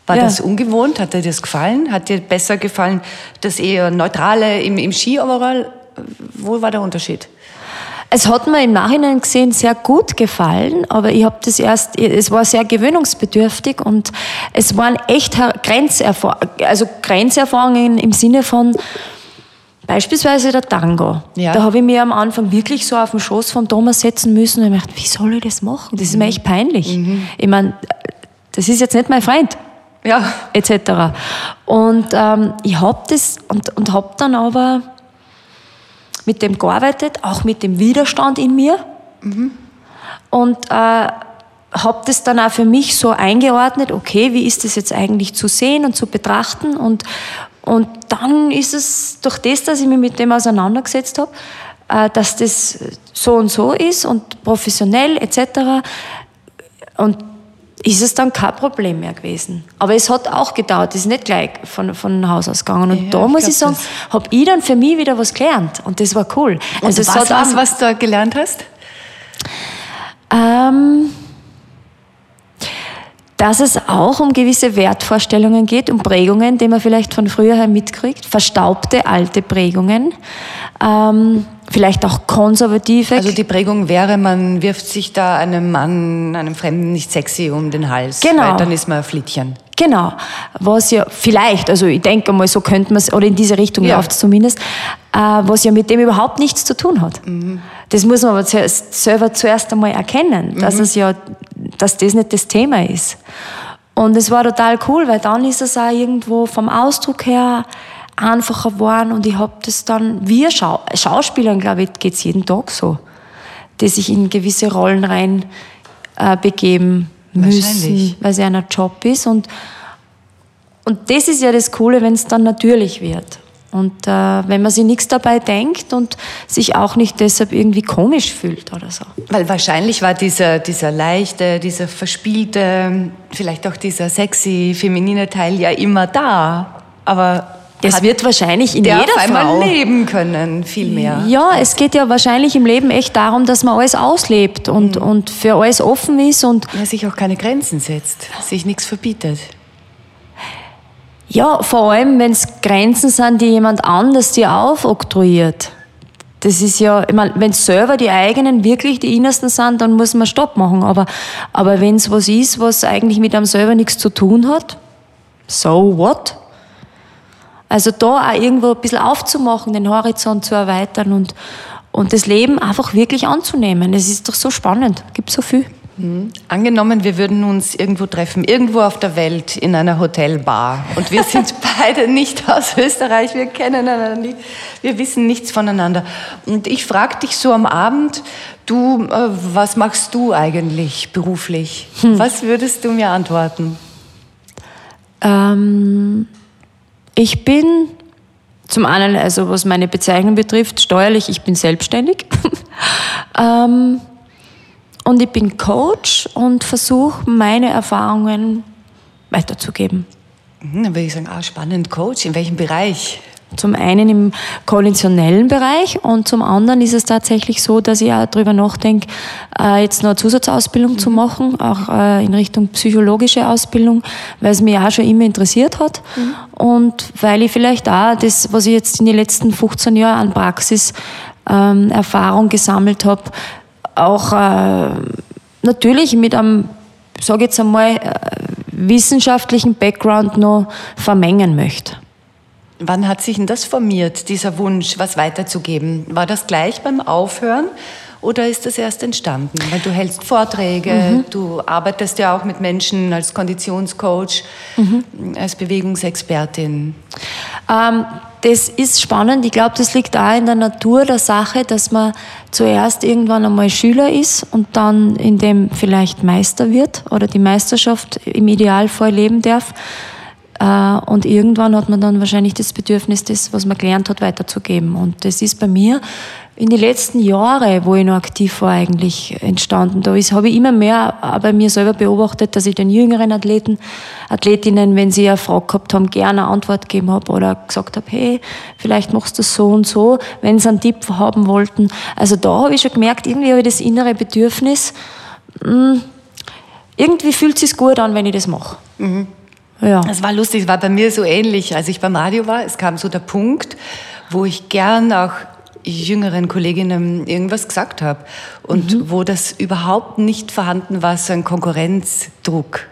War Ja. das ungewohnt? Hat dir das gefallen? Hat dir besser gefallen, das eher Neutrale im, im Ski-Overall? Wo war der Unterschied? Es hat mir im Nachhinein gesehen sehr gut gefallen, aber ich habe das erst, es war sehr gewöhnungsbedürftig und es waren echt Grenzerfahrungen, also Grenzerfahrungen im Sinne von beispielsweise der Tango. Ja. Da habe ich mir am Anfang wirklich so auf den Schoß von Thomas setzen müssen und ich gedacht, wie soll ich das machen? Das ist mir echt peinlich. Ich meine, das ist jetzt nicht mein Freund Ja, etc. Und ähm, ich habe das und, und habe dann aber mit dem gearbeitet, auch mit dem Widerstand in mir. Und äh, habe das dann auch für mich so eingeordnet, okay, wie ist das jetzt eigentlich zu sehen und zu betrachten? Und, und dann ist es durch das, dass ich mich mit dem auseinandergesetzt habe, äh, dass das so und so ist und professionell etc. Und ist es dann kein Problem mehr gewesen. Aber es hat auch gedauert, es ist nicht gleich von, von Haus aus gegangen. Und Ja, da ich muss glaub, ich sagen, das- habe ich dann für mich wieder was gelernt. Und das war cool. und Also was war's, auch- was du da gelernt hast? ähm, dass es auch um gewisse Wertvorstellungen geht, um Prägungen, die man vielleicht von früher her mitkriegt, verstaubte alte Prägungen, ähm, vielleicht auch konservative. Also die Prägung wäre, man wirft sich da einem Mann, einem Fremden nicht sexy um den Hals. Genau. Weil dann ist man ein Flittchen. Genau, was ja vielleicht, also ich denke mal, so könnte man es, oder in diese Richtung Ja. läuft es zumindest, äh, was ja mit dem überhaupt nichts zu tun hat. Das muss man aber zuerst, selber zuerst einmal erkennen, dass es ja dass das nicht das Thema ist. Und es war total cool, weil dann ist es auch irgendwo vom Ausdruck her einfacher geworden und ich habe das dann, wir Schau Schauspielern, glaube ich, geht's jeden Tag so, die sich in gewisse Rollen rein äh, begeben müssen, weil es ja ein Job ist und, und das ist ja das Coole, wenn es dann natürlich wird. Und äh, wenn man sich nichts dabei denkt und sich auch nicht deshalb irgendwie komisch fühlt oder so. Weil wahrscheinlich war dieser, dieser leichte, dieser verspielte, vielleicht auch dieser sexy, feminine Teil ja immer da. Aber es wird wahrscheinlich in der jeder auf einmal Frau leben können, viel mehr. Ja, es geht ja wahrscheinlich im Leben echt darum, dass man alles auslebt und, und für alles offen ist und Ja, sich auch keine Grenzen setzt, sich nichts verbietet. Ja, vor allem, wenn es Grenzen sind, die jemand anders dir aufoktroyiert. Das ist ja, ich meine, wenn selber die eigenen wirklich die innersten sind, dann muss man Stopp machen. Aber, aber wenn es was ist, was eigentlich mit einem selber nichts zu tun hat, so what? Also da auch irgendwo ein bisschen aufzumachen, den Horizont zu erweitern und, und das Leben einfach wirklich anzunehmen. Es ist doch so spannend, gibt so viel. Angenommen, wir würden uns irgendwo treffen, irgendwo auf der Welt in einer Hotelbar und wir sind (laughs) beide nicht aus Österreich, wir kennen einander nicht, wir wissen nichts voneinander. Und ich frage dich so am Abend, du, äh, was machst du eigentlich beruflich? Was würdest du mir antworten? Ähm, ich bin zum einen, also was meine Bezeichnung betrifft, steuerlich, ich bin selbstständig. (laughs) ähm, und ich bin Coach und versuche meine Erfahrungen weiterzugeben. Hm, Dann würde ich sagen, ah, spannend, Coach, in welchem Bereich? Zum einen im koalitionellen Bereich und zum anderen ist es tatsächlich so, dass ich auch darüber nachdenke, äh, jetzt noch eine Zusatzausbildung zu machen, auch äh, in Richtung psychologische Ausbildung, weil es mich auch schon immer interessiert hat. Und weil ich vielleicht auch das, was ich jetzt in den letzten 15 Jahren an Praxis ähm, Erfahrung gesammelt habe, auch äh, natürlich mit einem, sage jetzt einmal, äh, wissenschaftlichen Background noch vermengen möchte. Wann hat sich denn das formiert, dieser Wunsch, was weiterzugeben? War das gleich beim Aufhören oder ist das erst entstanden? Weil du hältst Vorträge, du arbeitest ja auch mit Menschen als Konditionscoach, als Bewegungsexpertin. Ähm, das ist spannend. Ich glaube, das liegt auch in der Natur der Sache, dass man zuerst irgendwann einmal Schüler ist und dann in dem vielleicht Meister wird oder die Meisterschaft im Idealfall leben darf. Äh, Und irgendwann hat man dann wahrscheinlich das Bedürfnis, das, was man gelernt hat, weiterzugeben. Und das ist bei mir in den letzten Jahren, wo ich noch aktiv war, eigentlich entstanden. Da habe ich immer mehr bei mir selber beobachtet, dass ich den jüngeren Athleten, Athletinnen, wenn sie eine Frage gehabt haben, gerne eine Antwort gegeben habe oder gesagt habe, hey, vielleicht machst du das so und so, wenn sie einen Tipp haben wollten. Also da habe ich schon gemerkt, irgendwie habe ich das innere Bedürfnis, mh, irgendwie fühlt es sich gut an, wenn ich das mache. Ja. Es war lustig, es war bei mir so ähnlich, als ich beim Radio war. Es kam so der Punkt, wo ich gern auch jüngeren Kolleginnen irgendwas gesagt habe und wo das überhaupt nicht vorhanden war, so ein Konkurrenzdruck.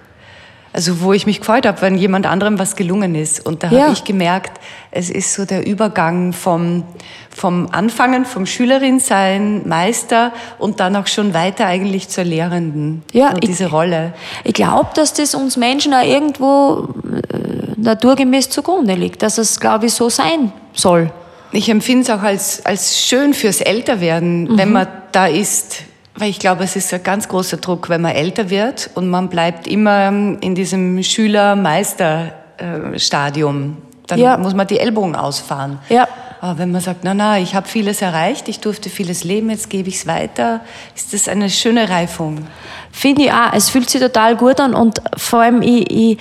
Also wo ich mich gefreut habe, wenn jemand anderem was gelungen ist. Und da Ja. habe ich gemerkt, es ist so der Übergang vom, vom Anfangen, vom Schülerin sein, Meister und dann auch schon weiter eigentlich zur Lehrenden. Ja, ich- diese Rolle. Ich glaube, dass das uns Menschen auch irgendwo äh, naturgemäß zugrunde liegt, dass es, glaube ich, so sein soll. Ich empfinde es auch als, als schön fürs Älterwerden, wenn man da ist. Weil ich glaube, es ist ein ganz großer Druck, wenn man älter wird und man bleibt immer in diesem Schüler-Meister-Stadium. Dann Ja. muss man die Ellbogen ausfahren. Ja. Aber wenn man sagt, na, na, ich habe vieles erreicht, ich durfte vieles leben, jetzt gebe ich es weiter, ist das eine schöne Reifung. Finde ich auch. Es fühlt sich total gut an und vor allem, ich, ich,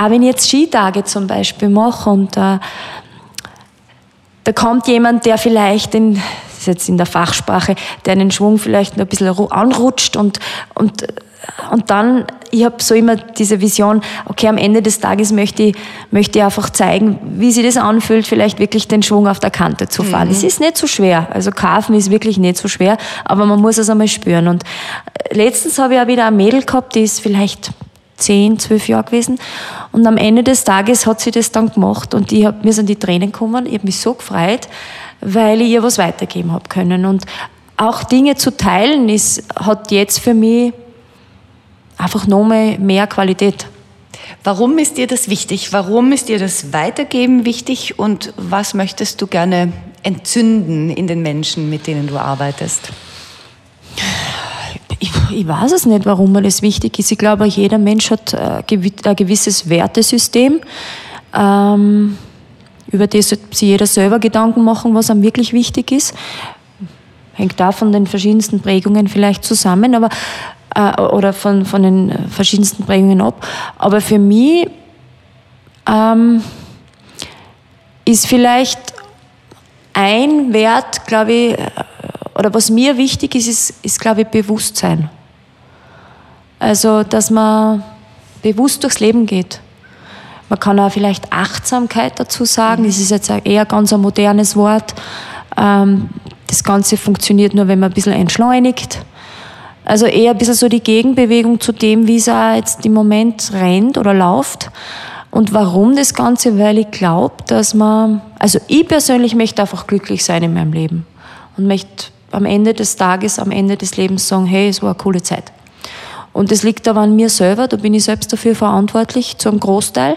auch wenn ich jetzt Skitage zum Beispiel mache und äh, da kommt jemand, der vielleicht den, das ist jetzt in der Fachsprache, der den Schwung vielleicht noch ein bisschen ru- anrutscht und, und, und dann, ich habe so immer diese Vision, okay, am Ende des Tages möchte ich, möchte ich einfach zeigen, wie sich das anfühlt, vielleicht wirklich den Schwung auf der Kante zu fahren. Es ist nicht so schwer, also Kaufen ist wirklich nicht so schwer, aber man muss es einmal spüren. Und äh, letztens habe ich auch wieder ein Mädel gehabt, die ist vielleicht zehn, zwölf Jahre gewesen. Und am Ende des Tages hat sie das dann gemacht und ich hab, mir sind die Tränen gekommen. Ich habe mich so gefreut, weil ich ihr was weitergeben habe können. Und auch Dinge zu teilen ist, hat jetzt für mich einfach noch mehr, mehr Qualität. Warum ist dir das wichtig? Warum ist dir das Weitergeben wichtig? Und was möchtest du gerne entzünden in den Menschen, mit denen du arbeitest? Ich, ich weiß es nicht, warum mir das wichtig ist. Ich glaube, jeder Mensch hat äh, ein gewisses Wertesystem, ähm, über das sich jeder selber Gedanken machen, was ihm wirklich wichtig ist. Hängt da von den verschiedensten Prägungen vielleicht zusammen, aber äh, oder von, von den verschiedensten Prägungen ab. Aber für mich ähm, ist vielleicht ein Wert, glaube ich, äh, oder was mir wichtig ist, ist, ist glaube ich, Bewusstsein. Also, dass man bewusst durchs Leben geht. Man kann auch vielleicht Achtsamkeit dazu sagen. Das ist jetzt eher ganz ein modernes Wort. Ähm, das Ganze funktioniert nur, wenn man ein bisschen entschleunigt. Also eher ein bisschen so die Gegenbewegung zu dem, wie es auch jetzt im Moment rennt oder läuft. Und warum das Ganze? Weil ich glaube, dass man, also ich persönlich möchte einfach glücklich sein in meinem Leben und möchte am Ende des Tages, am Ende des Lebens sagen, hey, es war eine coole Zeit. Und das liegt aber an mir selber, da bin ich selbst dafür verantwortlich, zu einem Großteil.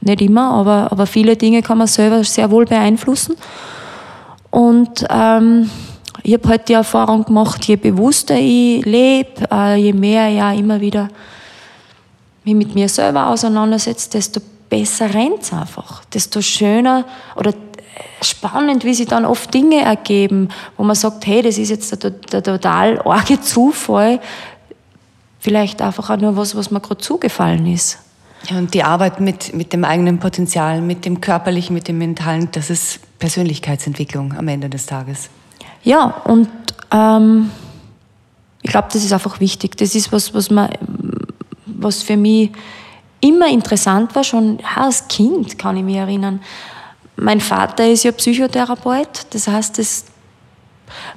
Nicht immer, aber, aber viele Dinge kann man selber sehr wohl beeinflussen. Und ähm, ich habe halt die Erfahrung gemacht, je bewusster ich lebe, äh, je mehr ich ja immer wieder mich mit mir selber auseinandersetze, desto besser rennt es einfach. Desto schöner oder spannend, wie sich dann oft Dinge ergeben, wo man sagt, hey, das ist jetzt der, der total arge Zufall, vielleicht einfach auch nur was, was mir gerade zugefallen ist. Und die Arbeit mit, mit dem eigenen Potenzial, mit dem körperlichen, mit dem mentalen, das ist Persönlichkeitsentwicklung am Ende des Tages. Ja, und ähm, ich glaube, das ist einfach wichtig. Das ist was, was, man, was für mich immer interessant war, schon als Kind kann ich mich erinnern. Mein Vater ist ja Psychotherapeut, das heißt, das,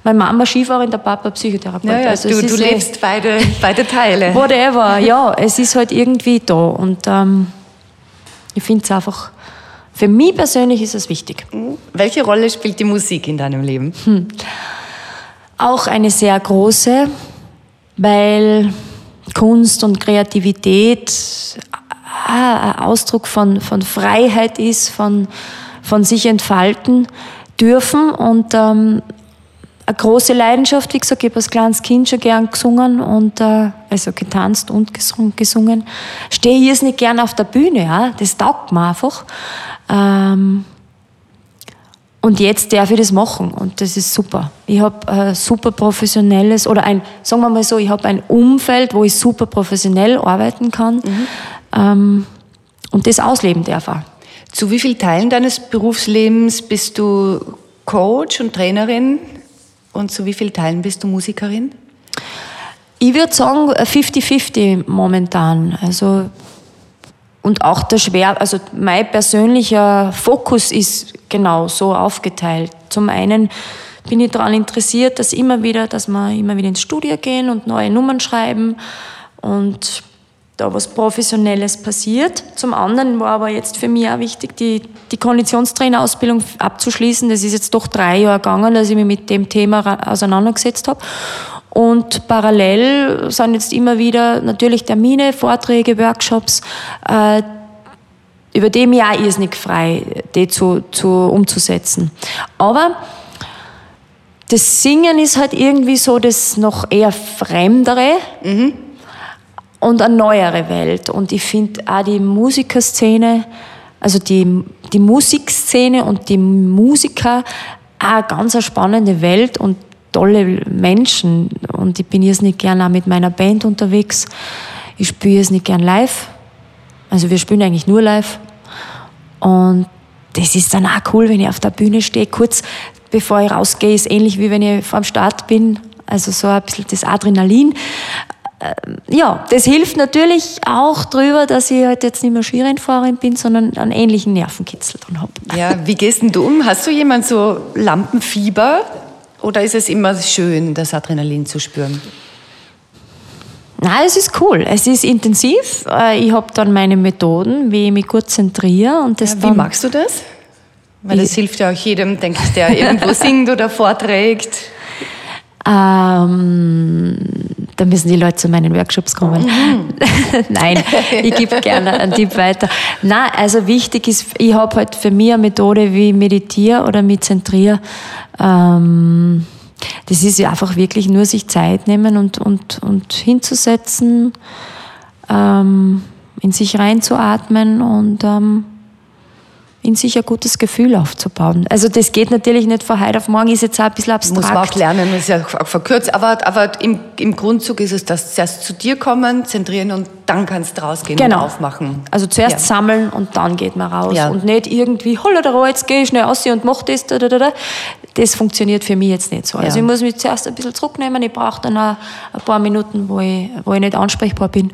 meine Mama Skifahrerin, der Papa Psychotherapeut. Ja, ja, also du, du lebst beide, beide Teile. Whatever, (laughs) ja, es ist halt irgendwie da und ähm, ich finde es einfach, für mich persönlich ist es wichtig. Welche Rolle spielt die Musik in deinem Leben? Hm. Auch eine sehr große, weil Kunst und Kreativität ein Ausdruck von, von Freiheit ist, von, von sich entfalten dürfen und ähm, eine große Leidenschaft, wie gesagt, ich habe als kleines Kind schon gern gesungen und äh, also getanzt und gesungen. Stehe ich nicht gern auf der Bühne, ja? das taugt mir einfach. Ähm, und jetzt darf ich das machen und das ist super. Ich habe ein super professionelles oder ein, sagen wir mal so, ich habe ein Umfeld, wo ich super professionell arbeiten kann mhm. ähm, und das ausleben darf auch. Zu wie vielen Teilen deines Berufslebens bist du Coach und Trainerin und zu wie vielen Teilen bist du Musikerin? Ich würde sagen 50-50 momentan. Also und auch der Schwer, also mein persönlicher Fokus ist genau so aufgeteilt. Zum einen bin ich daran interessiert, dass immer wieder, dass wir immer wieder ins Studio gehen und neue Nummern schreiben und da was Professionelles passiert. Zum anderen war aber jetzt für mich auch wichtig, die, die Konditionstrainerausbildung abzuschließen. Das ist jetzt doch drei Jahre gegangen, dass ich mich mit dem Thema auseinandergesetzt habe. Und parallel sind jetzt immer wieder natürlich Termine, Vorträge, Workshops, äh, über die mich auch irrsinnig frei, die zu, zu, umzusetzen. Aber das Singen ist halt irgendwie so das noch eher Fremdere mhm. Und eine neuere Welt. Und ich finde auch die Musikerszene, also die, die Musikszene und die Musiker, auch eine ganz spannende Welt und tolle Menschen und ich bin jetzt nicht gern auch mit meiner Band unterwegs. Ich spiele jetzt nicht gern live. Also wir spielen eigentlich nur live. Und das ist dann auch cool, wenn ich auf der Bühne stehe. Kurz bevor ich rausgehe, ist ähnlich wie wenn ich vor dem Start bin. Also so ein bisschen das Adrenalin. Äh, ja, das hilft natürlich auch drüber, dass ich halt jetzt nicht mehr Skirennfahrerin bin, sondern einen ähnlichen Nervenkitzel dran habe. Ja, wie gehst denn du um? Hast du jemand so Lampenfieber? Oder ist es immer schön, das Adrenalin zu spüren? Nein, es ist cool. Es ist intensiv. Äh, ich habe dann meine Methoden, wie ich mich gut zentriere. Und das ja, wie magst du das? Weil das hilft ja auch jedem, denke ich, der irgendwo (laughs) singt oder vorträgt. Ähm, Da müssen die Leute zu meinen Workshops kommen. (laughs) Nein, ich gebe gerne einen Tipp weiter. Nein, also wichtig ist, ich habe halt für mich eine Methode, wie ich meditiere oder mich zentriere. Ähm, das ist ja einfach wirklich nur sich Zeit nehmen und, und, und hinzusetzen, ähm, in sich reinzuatmen und ähm, in sich ein gutes Gefühl aufzubauen. Also das geht natürlich nicht von heute auf morgen, ist jetzt auch ein bisschen abstrakt. Muss man auch lernen, ist ja auch verkürzt, aber, aber im, im Grundzug ist es das, zuerst zu dir kommen, zentrieren und dann kannst du rausgehen genau. und aufmachen. Also zuerst Ja. sammeln und dann geht man raus. Ja. Und nicht irgendwie, holla da jetzt gehe ich schnell aus und mach das, da, da, da, da. Das funktioniert für mich jetzt nicht so. Also Ja. ich muss mich zuerst ein bisschen zurücknehmen, ich brauche dann auch ein paar Minuten, wo ich, wo ich nicht ansprechbar bin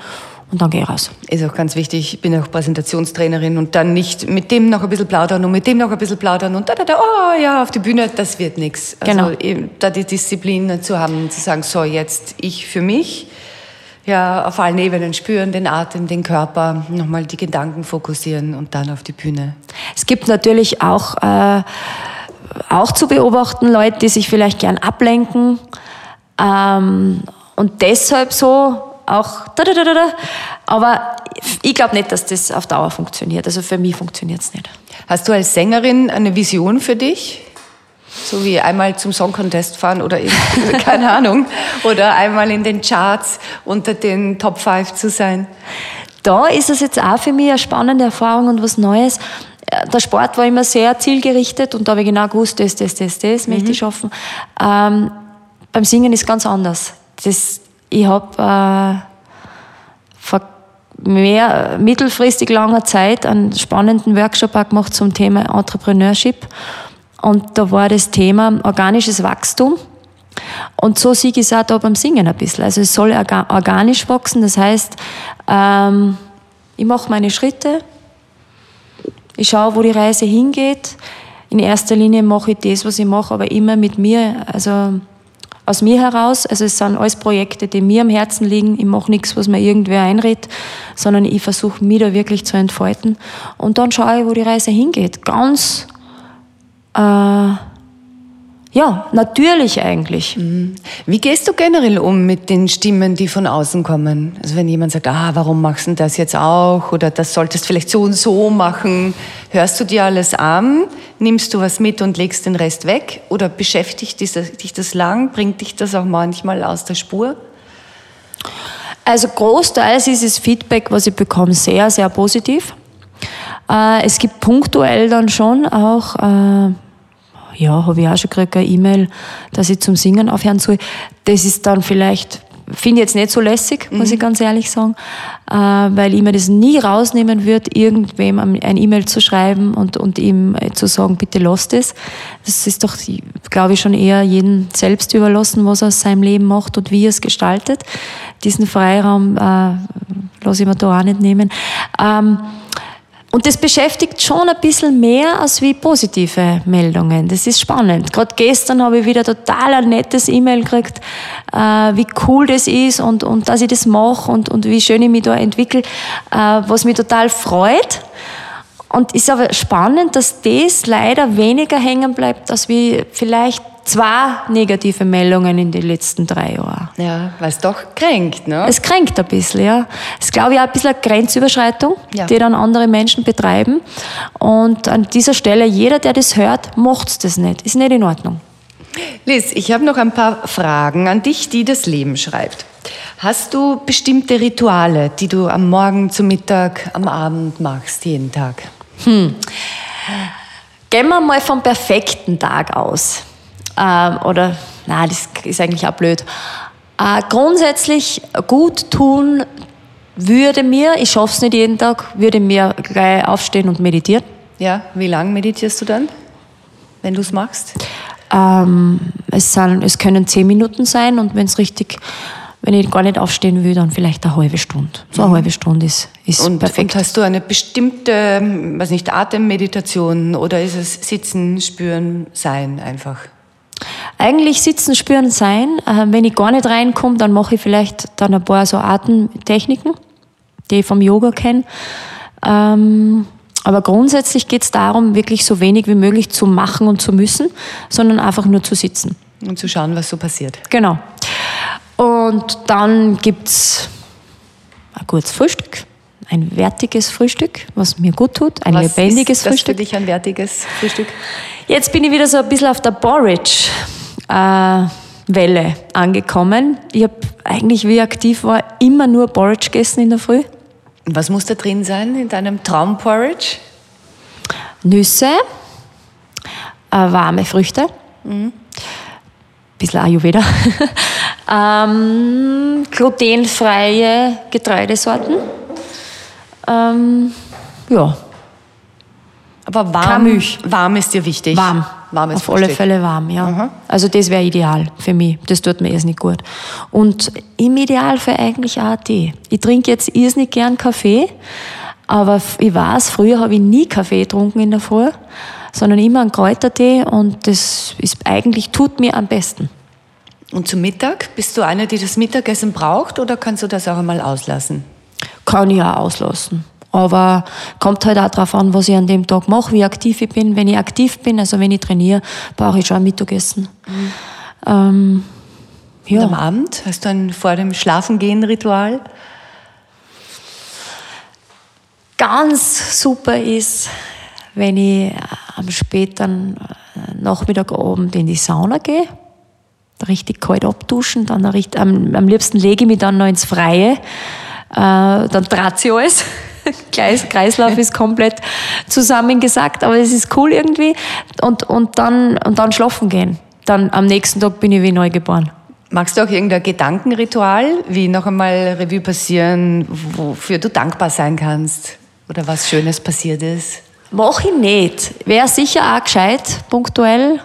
und dann gehe ich raus. Ist auch ganz wichtig, ich bin auch Präsentationstrainerin und dann nicht mit dem noch ein bisschen plaudern und mit dem noch ein bisschen plaudern und da, da, da, oh ja, auf die Bühne, das wird nichts. Also Genau. da die Disziplin zu haben, zu sagen, so jetzt ich für mich, ja, auf allen Ebenen spüren, den Atem, den Körper, nochmal die Gedanken fokussieren und dann auf die Bühne. Es gibt natürlich auch, äh, auch zu beobachten Leute, die sich vielleicht gern ablenken ähm, und deshalb so auch da, da, da, da. Aber ich glaube nicht, dass das auf Dauer funktioniert. Also für mich funktioniert es nicht. Hast du als Sängerin eine Vision für dich? So wie einmal zum Song Contest fahren oder in, (laughs) keine Ahnung, oder einmal in den Charts unter den Top 5 zu sein? Da ist es jetzt auch für mich eine spannende Erfahrung und was Neues. Äh, Der Sport war immer sehr zielgerichtet und da habe ich genau gewusst, das, das, das, das möchte ich schaffen. Ähm, beim Singen ist ganz anders. Das, ich habe äh, vor mehr, mittelfristig langer Zeit einen spannenden Workshop auch gemacht zum Thema Entrepreneurship. Und da war das Thema organisches Wachstum. Und so sehe ich es auch da beim Singen ein bisschen. Also es soll orga- organisch wachsen, das heißt, ähm, ich mache meine Schritte, ich schaue, wo die Reise hingeht. In erster Linie mache ich das, was ich mache, aber immer mit mir, also aus mir heraus. Also es sind alles Projekte, die mir am Herzen liegen. Ich mache nichts, was mir irgendwer einredet, sondern ich versuche, mich da wirklich zu entfalten. Und dann schaue ich, wo die Reise hingeht. Ganz, äh, ja, natürlich eigentlich. Wie gehst du generell um mit den Stimmen, die von außen kommen? Also wenn jemand sagt, ah, warum machst du das jetzt auch? Oder das solltest vielleicht so und so machen. Hörst du dir alles an? Nimmst du was mit und legst den Rest weg? Oder beschäftigt dich das, dich das lang? Bringt dich das auch manchmal aus der Spur? Also großteils ist das Feedback, was ich bekomme, sehr, sehr positiv. Äh, es gibt punktuell dann schon auch, äh, ja, habe ich auch schon gekriegt, eine E-Mail, dass ich zum Singen aufhören soll. Das ist dann vielleicht, finde ich jetzt nicht so lässig, muss ich ganz ehrlich sagen, äh, weil ich mir das nie rausnehmen würde, irgendwem ein E-Mail zu schreiben und, und ihm äh, zu sagen, bitte lass das. Das ist doch, glaube ich, schon eher jedem selbst überlassen, was er aus seinem Leben macht und wie er es gestaltet. Diesen Freiraum äh, lasse ich mir da auch nicht nehmen. Ähm, und das beschäftigt schon ein bisschen mehr als wie positive Meldungen. Das ist spannend. Gerade gestern habe ich wieder total ein nettes E-Mail gekriegt, äh, wie cool das ist und, und dass ich das mache und, und wie schön ich mich da entwickle, äh, was mich total freut. Und ist aber spannend, dass das leider weniger hängen bleibt, als wie vielleicht zwei negative Meldungen in den letzten drei Jahren. Ja, weil es doch kränkt, ne? Es kränkt ein bisschen, ja. Es ist, glaube ich, auch ein bisschen eine Grenzüberschreitung, Ja. die dann andere Menschen betreiben. Und an dieser Stelle, jeder, der das hört, macht das nicht. Ist nicht in Ordnung. Liz, ich habe noch ein paar Fragen an dich, die das Leben schreibt. Hast du bestimmte Rituale, die du am Morgen, zum Mittag, am Abend machst, jeden Tag? Gehen wir mal vom perfekten Tag aus. Ähm, oder, na, das ist eigentlich auch blöd. Äh, grundsätzlich gut tun würde mir, ich schaffe es nicht jeden Tag, würde mir gleich aufstehen und meditieren. Ja, wie lange meditierst du dann, wenn du es machst? Ähm, es, sind, es können zehn Minuten sein und wenn es richtig, wenn ich gar nicht aufstehen will, dann vielleicht eine halbe Stunde. So eine halbe Stunde ist, ist Und, perfekt. und hast du eine bestimmte, weiß nicht, Atemmeditation oder ist es Sitzen, Spüren, Sein einfach? Eigentlich sitzen, spüren, sein. Äh, wenn ich gar nicht reinkomme, dann mache ich vielleicht dann ein paar so Atemtechniken, die ich vom Yoga kenne. Ähm, aber grundsätzlich geht es darum, wirklich so wenig wie möglich zu machen und zu müssen, sondern einfach nur zu sitzen. Und zu schauen, was so passiert. Genau. Und dann gibt es ein gutes Frühstück, ein wertiges Frühstück, was mir gut tut, ein Was lebendiges ist das Frühstück. für dich ein wertiges Frühstück? Jetzt bin ich wieder so ein bisschen auf der Porridge-Welle angekommen. Ich habe eigentlich, wie ich aktiv war, immer nur Porridge gegessen in der Früh. Was muss da drin sein in deinem Traumporridge? Nüsse, äh, warme Früchte, bisschen Ayurveda, (laughs) ähm, glutenfreie Getreidesorten. Ähm, ja, Aber warm, warm ist dir wichtig. warm. Warmes Auf alle. Fälle warm, ja. Also das wäre ideal für mich. Das tut mir irrsinnig gut. Und im Idealfall eigentlich auch Tee. Ich trinke jetzt irrsinnig gern Kaffee, aber ich weiß, früher habe ich nie Kaffee getrunken in der Früh, sondern immer einen Kräutertee und das ist eigentlich tut mir am besten. Und zum Mittag? Bist du eine, die das Mittagessen braucht oder kannst du das auch einmal auslassen? Kann ich auch auslassen. Aber kommt halt auch darauf an, was ich an dem Tag mache, wie aktiv ich bin. Wenn ich aktiv bin, also wenn ich trainiere, brauche ich schon ein Mittagessen. Ähm, Und am ja. Abend? Hast du ein vor dem Schlafengehen Ritual? Ganz super ist, wenn ich am späten äh, Nachmittagabend in die Sauna gehe, richtig kalt abduschen, dann richt- am, am liebsten lege ich mich dann noch ins Freie, äh, dann dreht sich alles. (laughs) Kreis- Kreislauf ist komplett zusammengesackt, aber es ist cool irgendwie. Und, und, dann, und dann schlafen gehen. Dann am nächsten Tag bin ich wie neu geboren. Magst du auch irgendein Gedankenritual, wie noch einmal Revue passieren, wofür du dankbar sein kannst oder was Schönes passiert ist? Mach ich nicht. Wäre sicher auch gescheit, punktuell.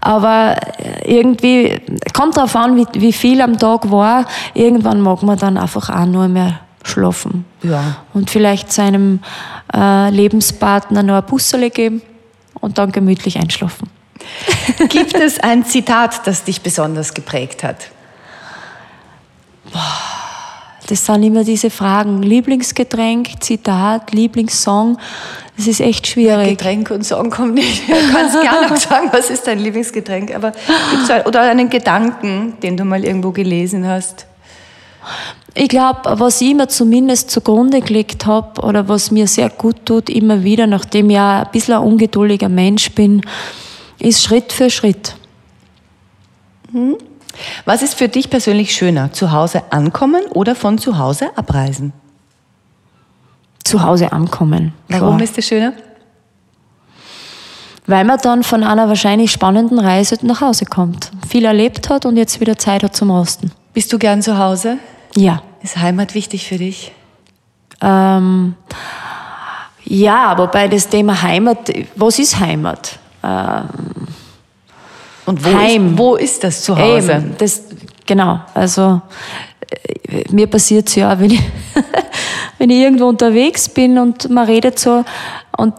Aber irgendwie, kommt darauf an, wie, wie viel am Tag war. Irgendwann mag man dann einfach auch nur mehr schlafen. Ja. Und vielleicht seinem äh, Lebenspartner noch ein Busserle geben und dann gemütlich einschlafen. (laughs) Gibt es ein Zitat, das dich besonders geprägt hat? Das sind immer diese Fragen. Lieblingsgetränk, Zitat, Lieblingssong. Das ist echt schwierig. Getränk und Song kommt nicht. Du kannst gerne sagen, was ist dein Lieblingsgetränk, aber oder einen Gedanken, den du mal irgendwo gelesen hast? Ich glaube, was ich mir zumindest zugrunde gelegt habe oder was mir sehr gut tut, immer wieder, nachdem ich ja ein bisschen ein ungeduldiger Mensch bin, ist Schritt für Schritt. Was ist für dich persönlich schöner, zu Hause ankommen oder von zu Hause abreisen? Zu Hause ankommen. Warum Klar. ist das schöner? Weil man dann von einer wahrscheinlich spannenden Reise nach Hause kommt. Viel erlebt hat und jetzt wieder Zeit hat zum Rosten. Bist du gern zu Hause? Ja. Ist Heimat wichtig für dich? Ähm, ja, wobei das Thema Heimat, was ist Heimat? Und wo, Heim. Ist, wo ist das zu Hause? Eben, das, genau, also äh, mir passiert es ja, wenn ich, (laughs) wenn ich irgendwo unterwegs bin und man redet so und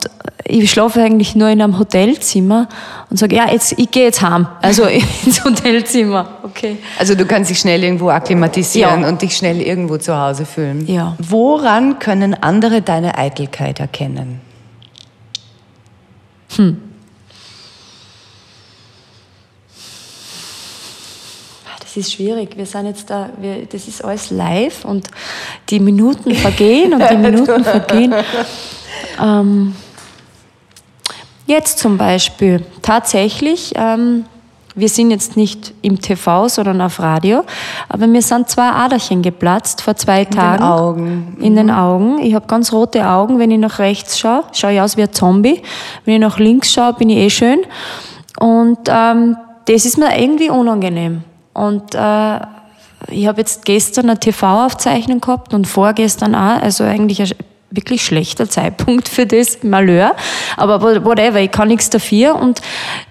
ich schlafe eigentlich nur in einem Hotelzimmer und sage, ja, jetzt, ich gehe jetzt heim, also (laughs) ins Hotelzimmer, okay. Also du kannst dich schnell irgendwo akklimatisieren Ja. und dich schnell irgendwo zu Hause fühlen. Ja. Woran können andere deine Eitelkeit erkennen? Das ist schwierig. Wir sind jetzt da, wir, das ist alles live und die Minuten vergehen und die (laughs) Minuten vergehen. Ähm, jetzt zum Beispiel, tatsächlich, ähm, wir sind jetzt nicht im TV, sondern auf Radio, aber mir sind zwei Aderchen geplatzt vor zwei Tagen. Augen. In den Augen. Ich habe ganz rote Augen. Wenn ich nach rechts schaue, schaue ich aus wie ein Zombie. Wenn ich nach links schaue, bin ich eh schön. Und ähm, das ist mir irgendwie unangenehm. Und äh, ich habe jetzt gestern eine TV-Aufzeichnung gehabt und vorgestern auch, also eigentlich ein wirklich schlechter Zeitpunkt für das Malheur. Aber whatever, ich kann nichts dafür. Und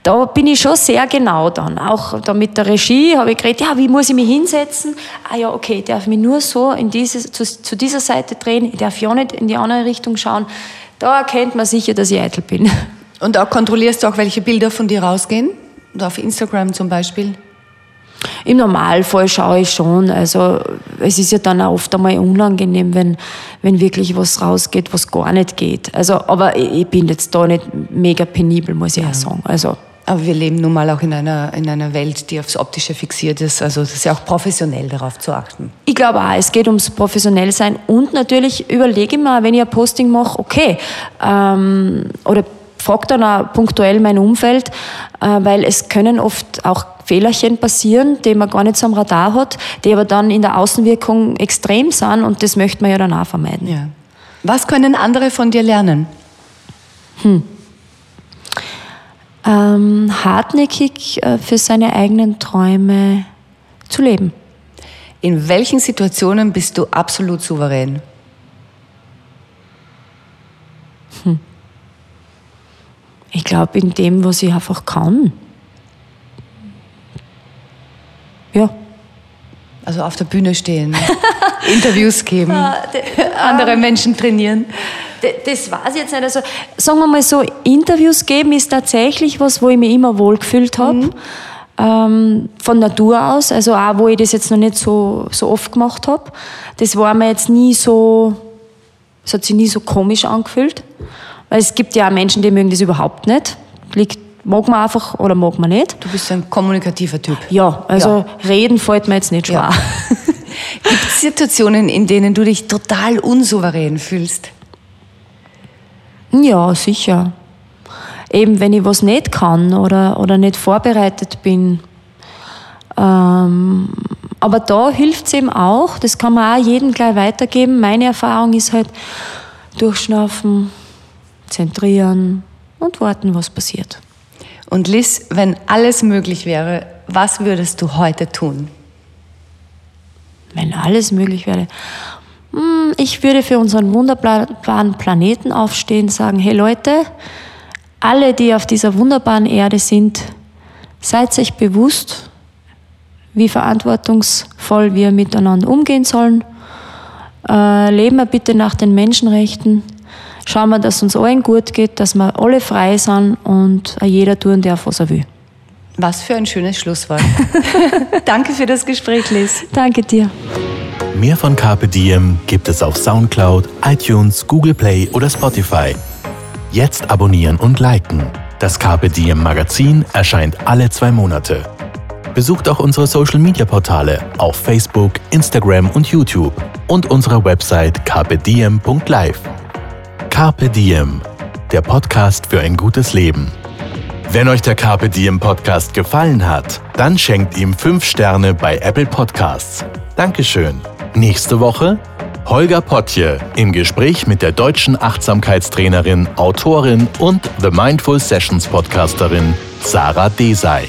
da bin ich schon sehr genau dann. Auch da mit der Regie habe ich geredet, ja, wie muss ich mich hinsetzen? Ah ja, okay, ich darf mich nur so in dieses, zu, zu dieser Seite drehen, ich darf ja nicht in die andere Richtung schauen. Da erkennt man sicher, dass ich eitel bin. Und auch kontrollierst du auch, welche Bilder von dir rausgehen? Und auf Instagram zum Beispiel? Im Normalfall schaue ich schon. Also es ist ja dann auch oft einmal unangenehm, wenn, wenn wirklich was rausgeht, was gar nicht geht. Also, aber ich, bin jetzt da nicht mega penibel, muss ich auch sagen. Also, Aber wir leben nun mal auch in einer, in einer Welt, die aufs Optische fixiert ist. Also es ist ja auch professionell darauf zu achten. Ich glaube auch, es geht ums professionell sein und natürlich überlege ich mir, wenn ich ein Posting mache, okay, ähm, oder frage dann auch punktuell mein Umfeld, äh, weil es können oft auch Fehlerchen passieren, die man gar nicht so am Radar hat, die aber dann in der Außenwirkung extrem sind und das möchte man ja dann auch vermeiden. Ja. Was können andere von dir lernen? Hm. Ähm, hartnäckig äh, für seine eigenen Träume zu leben. In welchen Situationen bist du absolut souverän? Ich glaube, in dem, was ich einfach kann. Ja. Also auf der Bühne stehen, (laughs) Interviews geben, (laughs) andere Menschen trainieren. Das weiß ich jetzt nicht. Also, sagen wir mal so, Interviews geben ist tatsächlich was, wo ich mich immer wohlgefühlt habe. Mhm. Ähm, von Natur aus, also auch, wo ich das jetzt noch nicht so, so oft gemacht habe. Das war mir jetzt nie so, es hat sich nie so komisch angefühlt. Weil es gibt ja auch Menschen, die mögen das überhaupt nicht. Liegt, mag man einfach oder mag man nicht. Du bist ein kommunikativer Typ. Ja, also ja. reden fällt mir jetzt nicht schwer. Ja. (laughs) gibt es Situationen, in denen du dich total unsouverän fühlst? Ja, sicher. Eben, wenn ich was nicht kann oder, oder nicht vorbereitet bin. Ähm, aber da hilft es eben auch, das kann man auch jedem gleich weitergeben. Meine Erfahrung ist halt, durchschnaufen, zentrieren und warten, was passiert. Und Liz, wenn alles möglich wäre, was würdest du heute tun? Wenn alles möglich wäre. Hm, ich würde für unseren wunderbaren Planeten aufstehen, sagen, hey Leute, alle, die auf dieser wunderbaren Erde sind, seid euch bewusst, wie verantwortungsvoll wir miteinander umgehen sollen. Äh, leben wir bitte nach den Menschenrechten. Schauen wir, dass es uns allen gut geht, dass wir alle frei sind und jeder tun darf, was er will. Was für ein schönes Schlusswort. (laughs) (laughs) Danke für das Gespräch, Liz. Danke dir. Mehr von Carpe Diem gibt es auf Soundcloud, iTunes, Google Play oder Spotify. Jetzt abonnieren und liken. Das Carpe Diem Magazin erscheint alle zwei Monate. Besucht auch unsere Social Media Portale auf Facebook, Instagram und YouTube und unsere Website carpediem.live. Carpe Diem, der Podcast für ein gutes Leben. Wenn euch der Carpe Diem Podcast gefallen hat, dann schenkt ihm 5 Sterne bei Apple Podcasts. Dankeschön. Nächste Woche Holger Potje im Gespräch mit der deutschen Achtsamkeitstrainerin, Autorin und The Mindful Sessions Podcasterin Sarah Desai.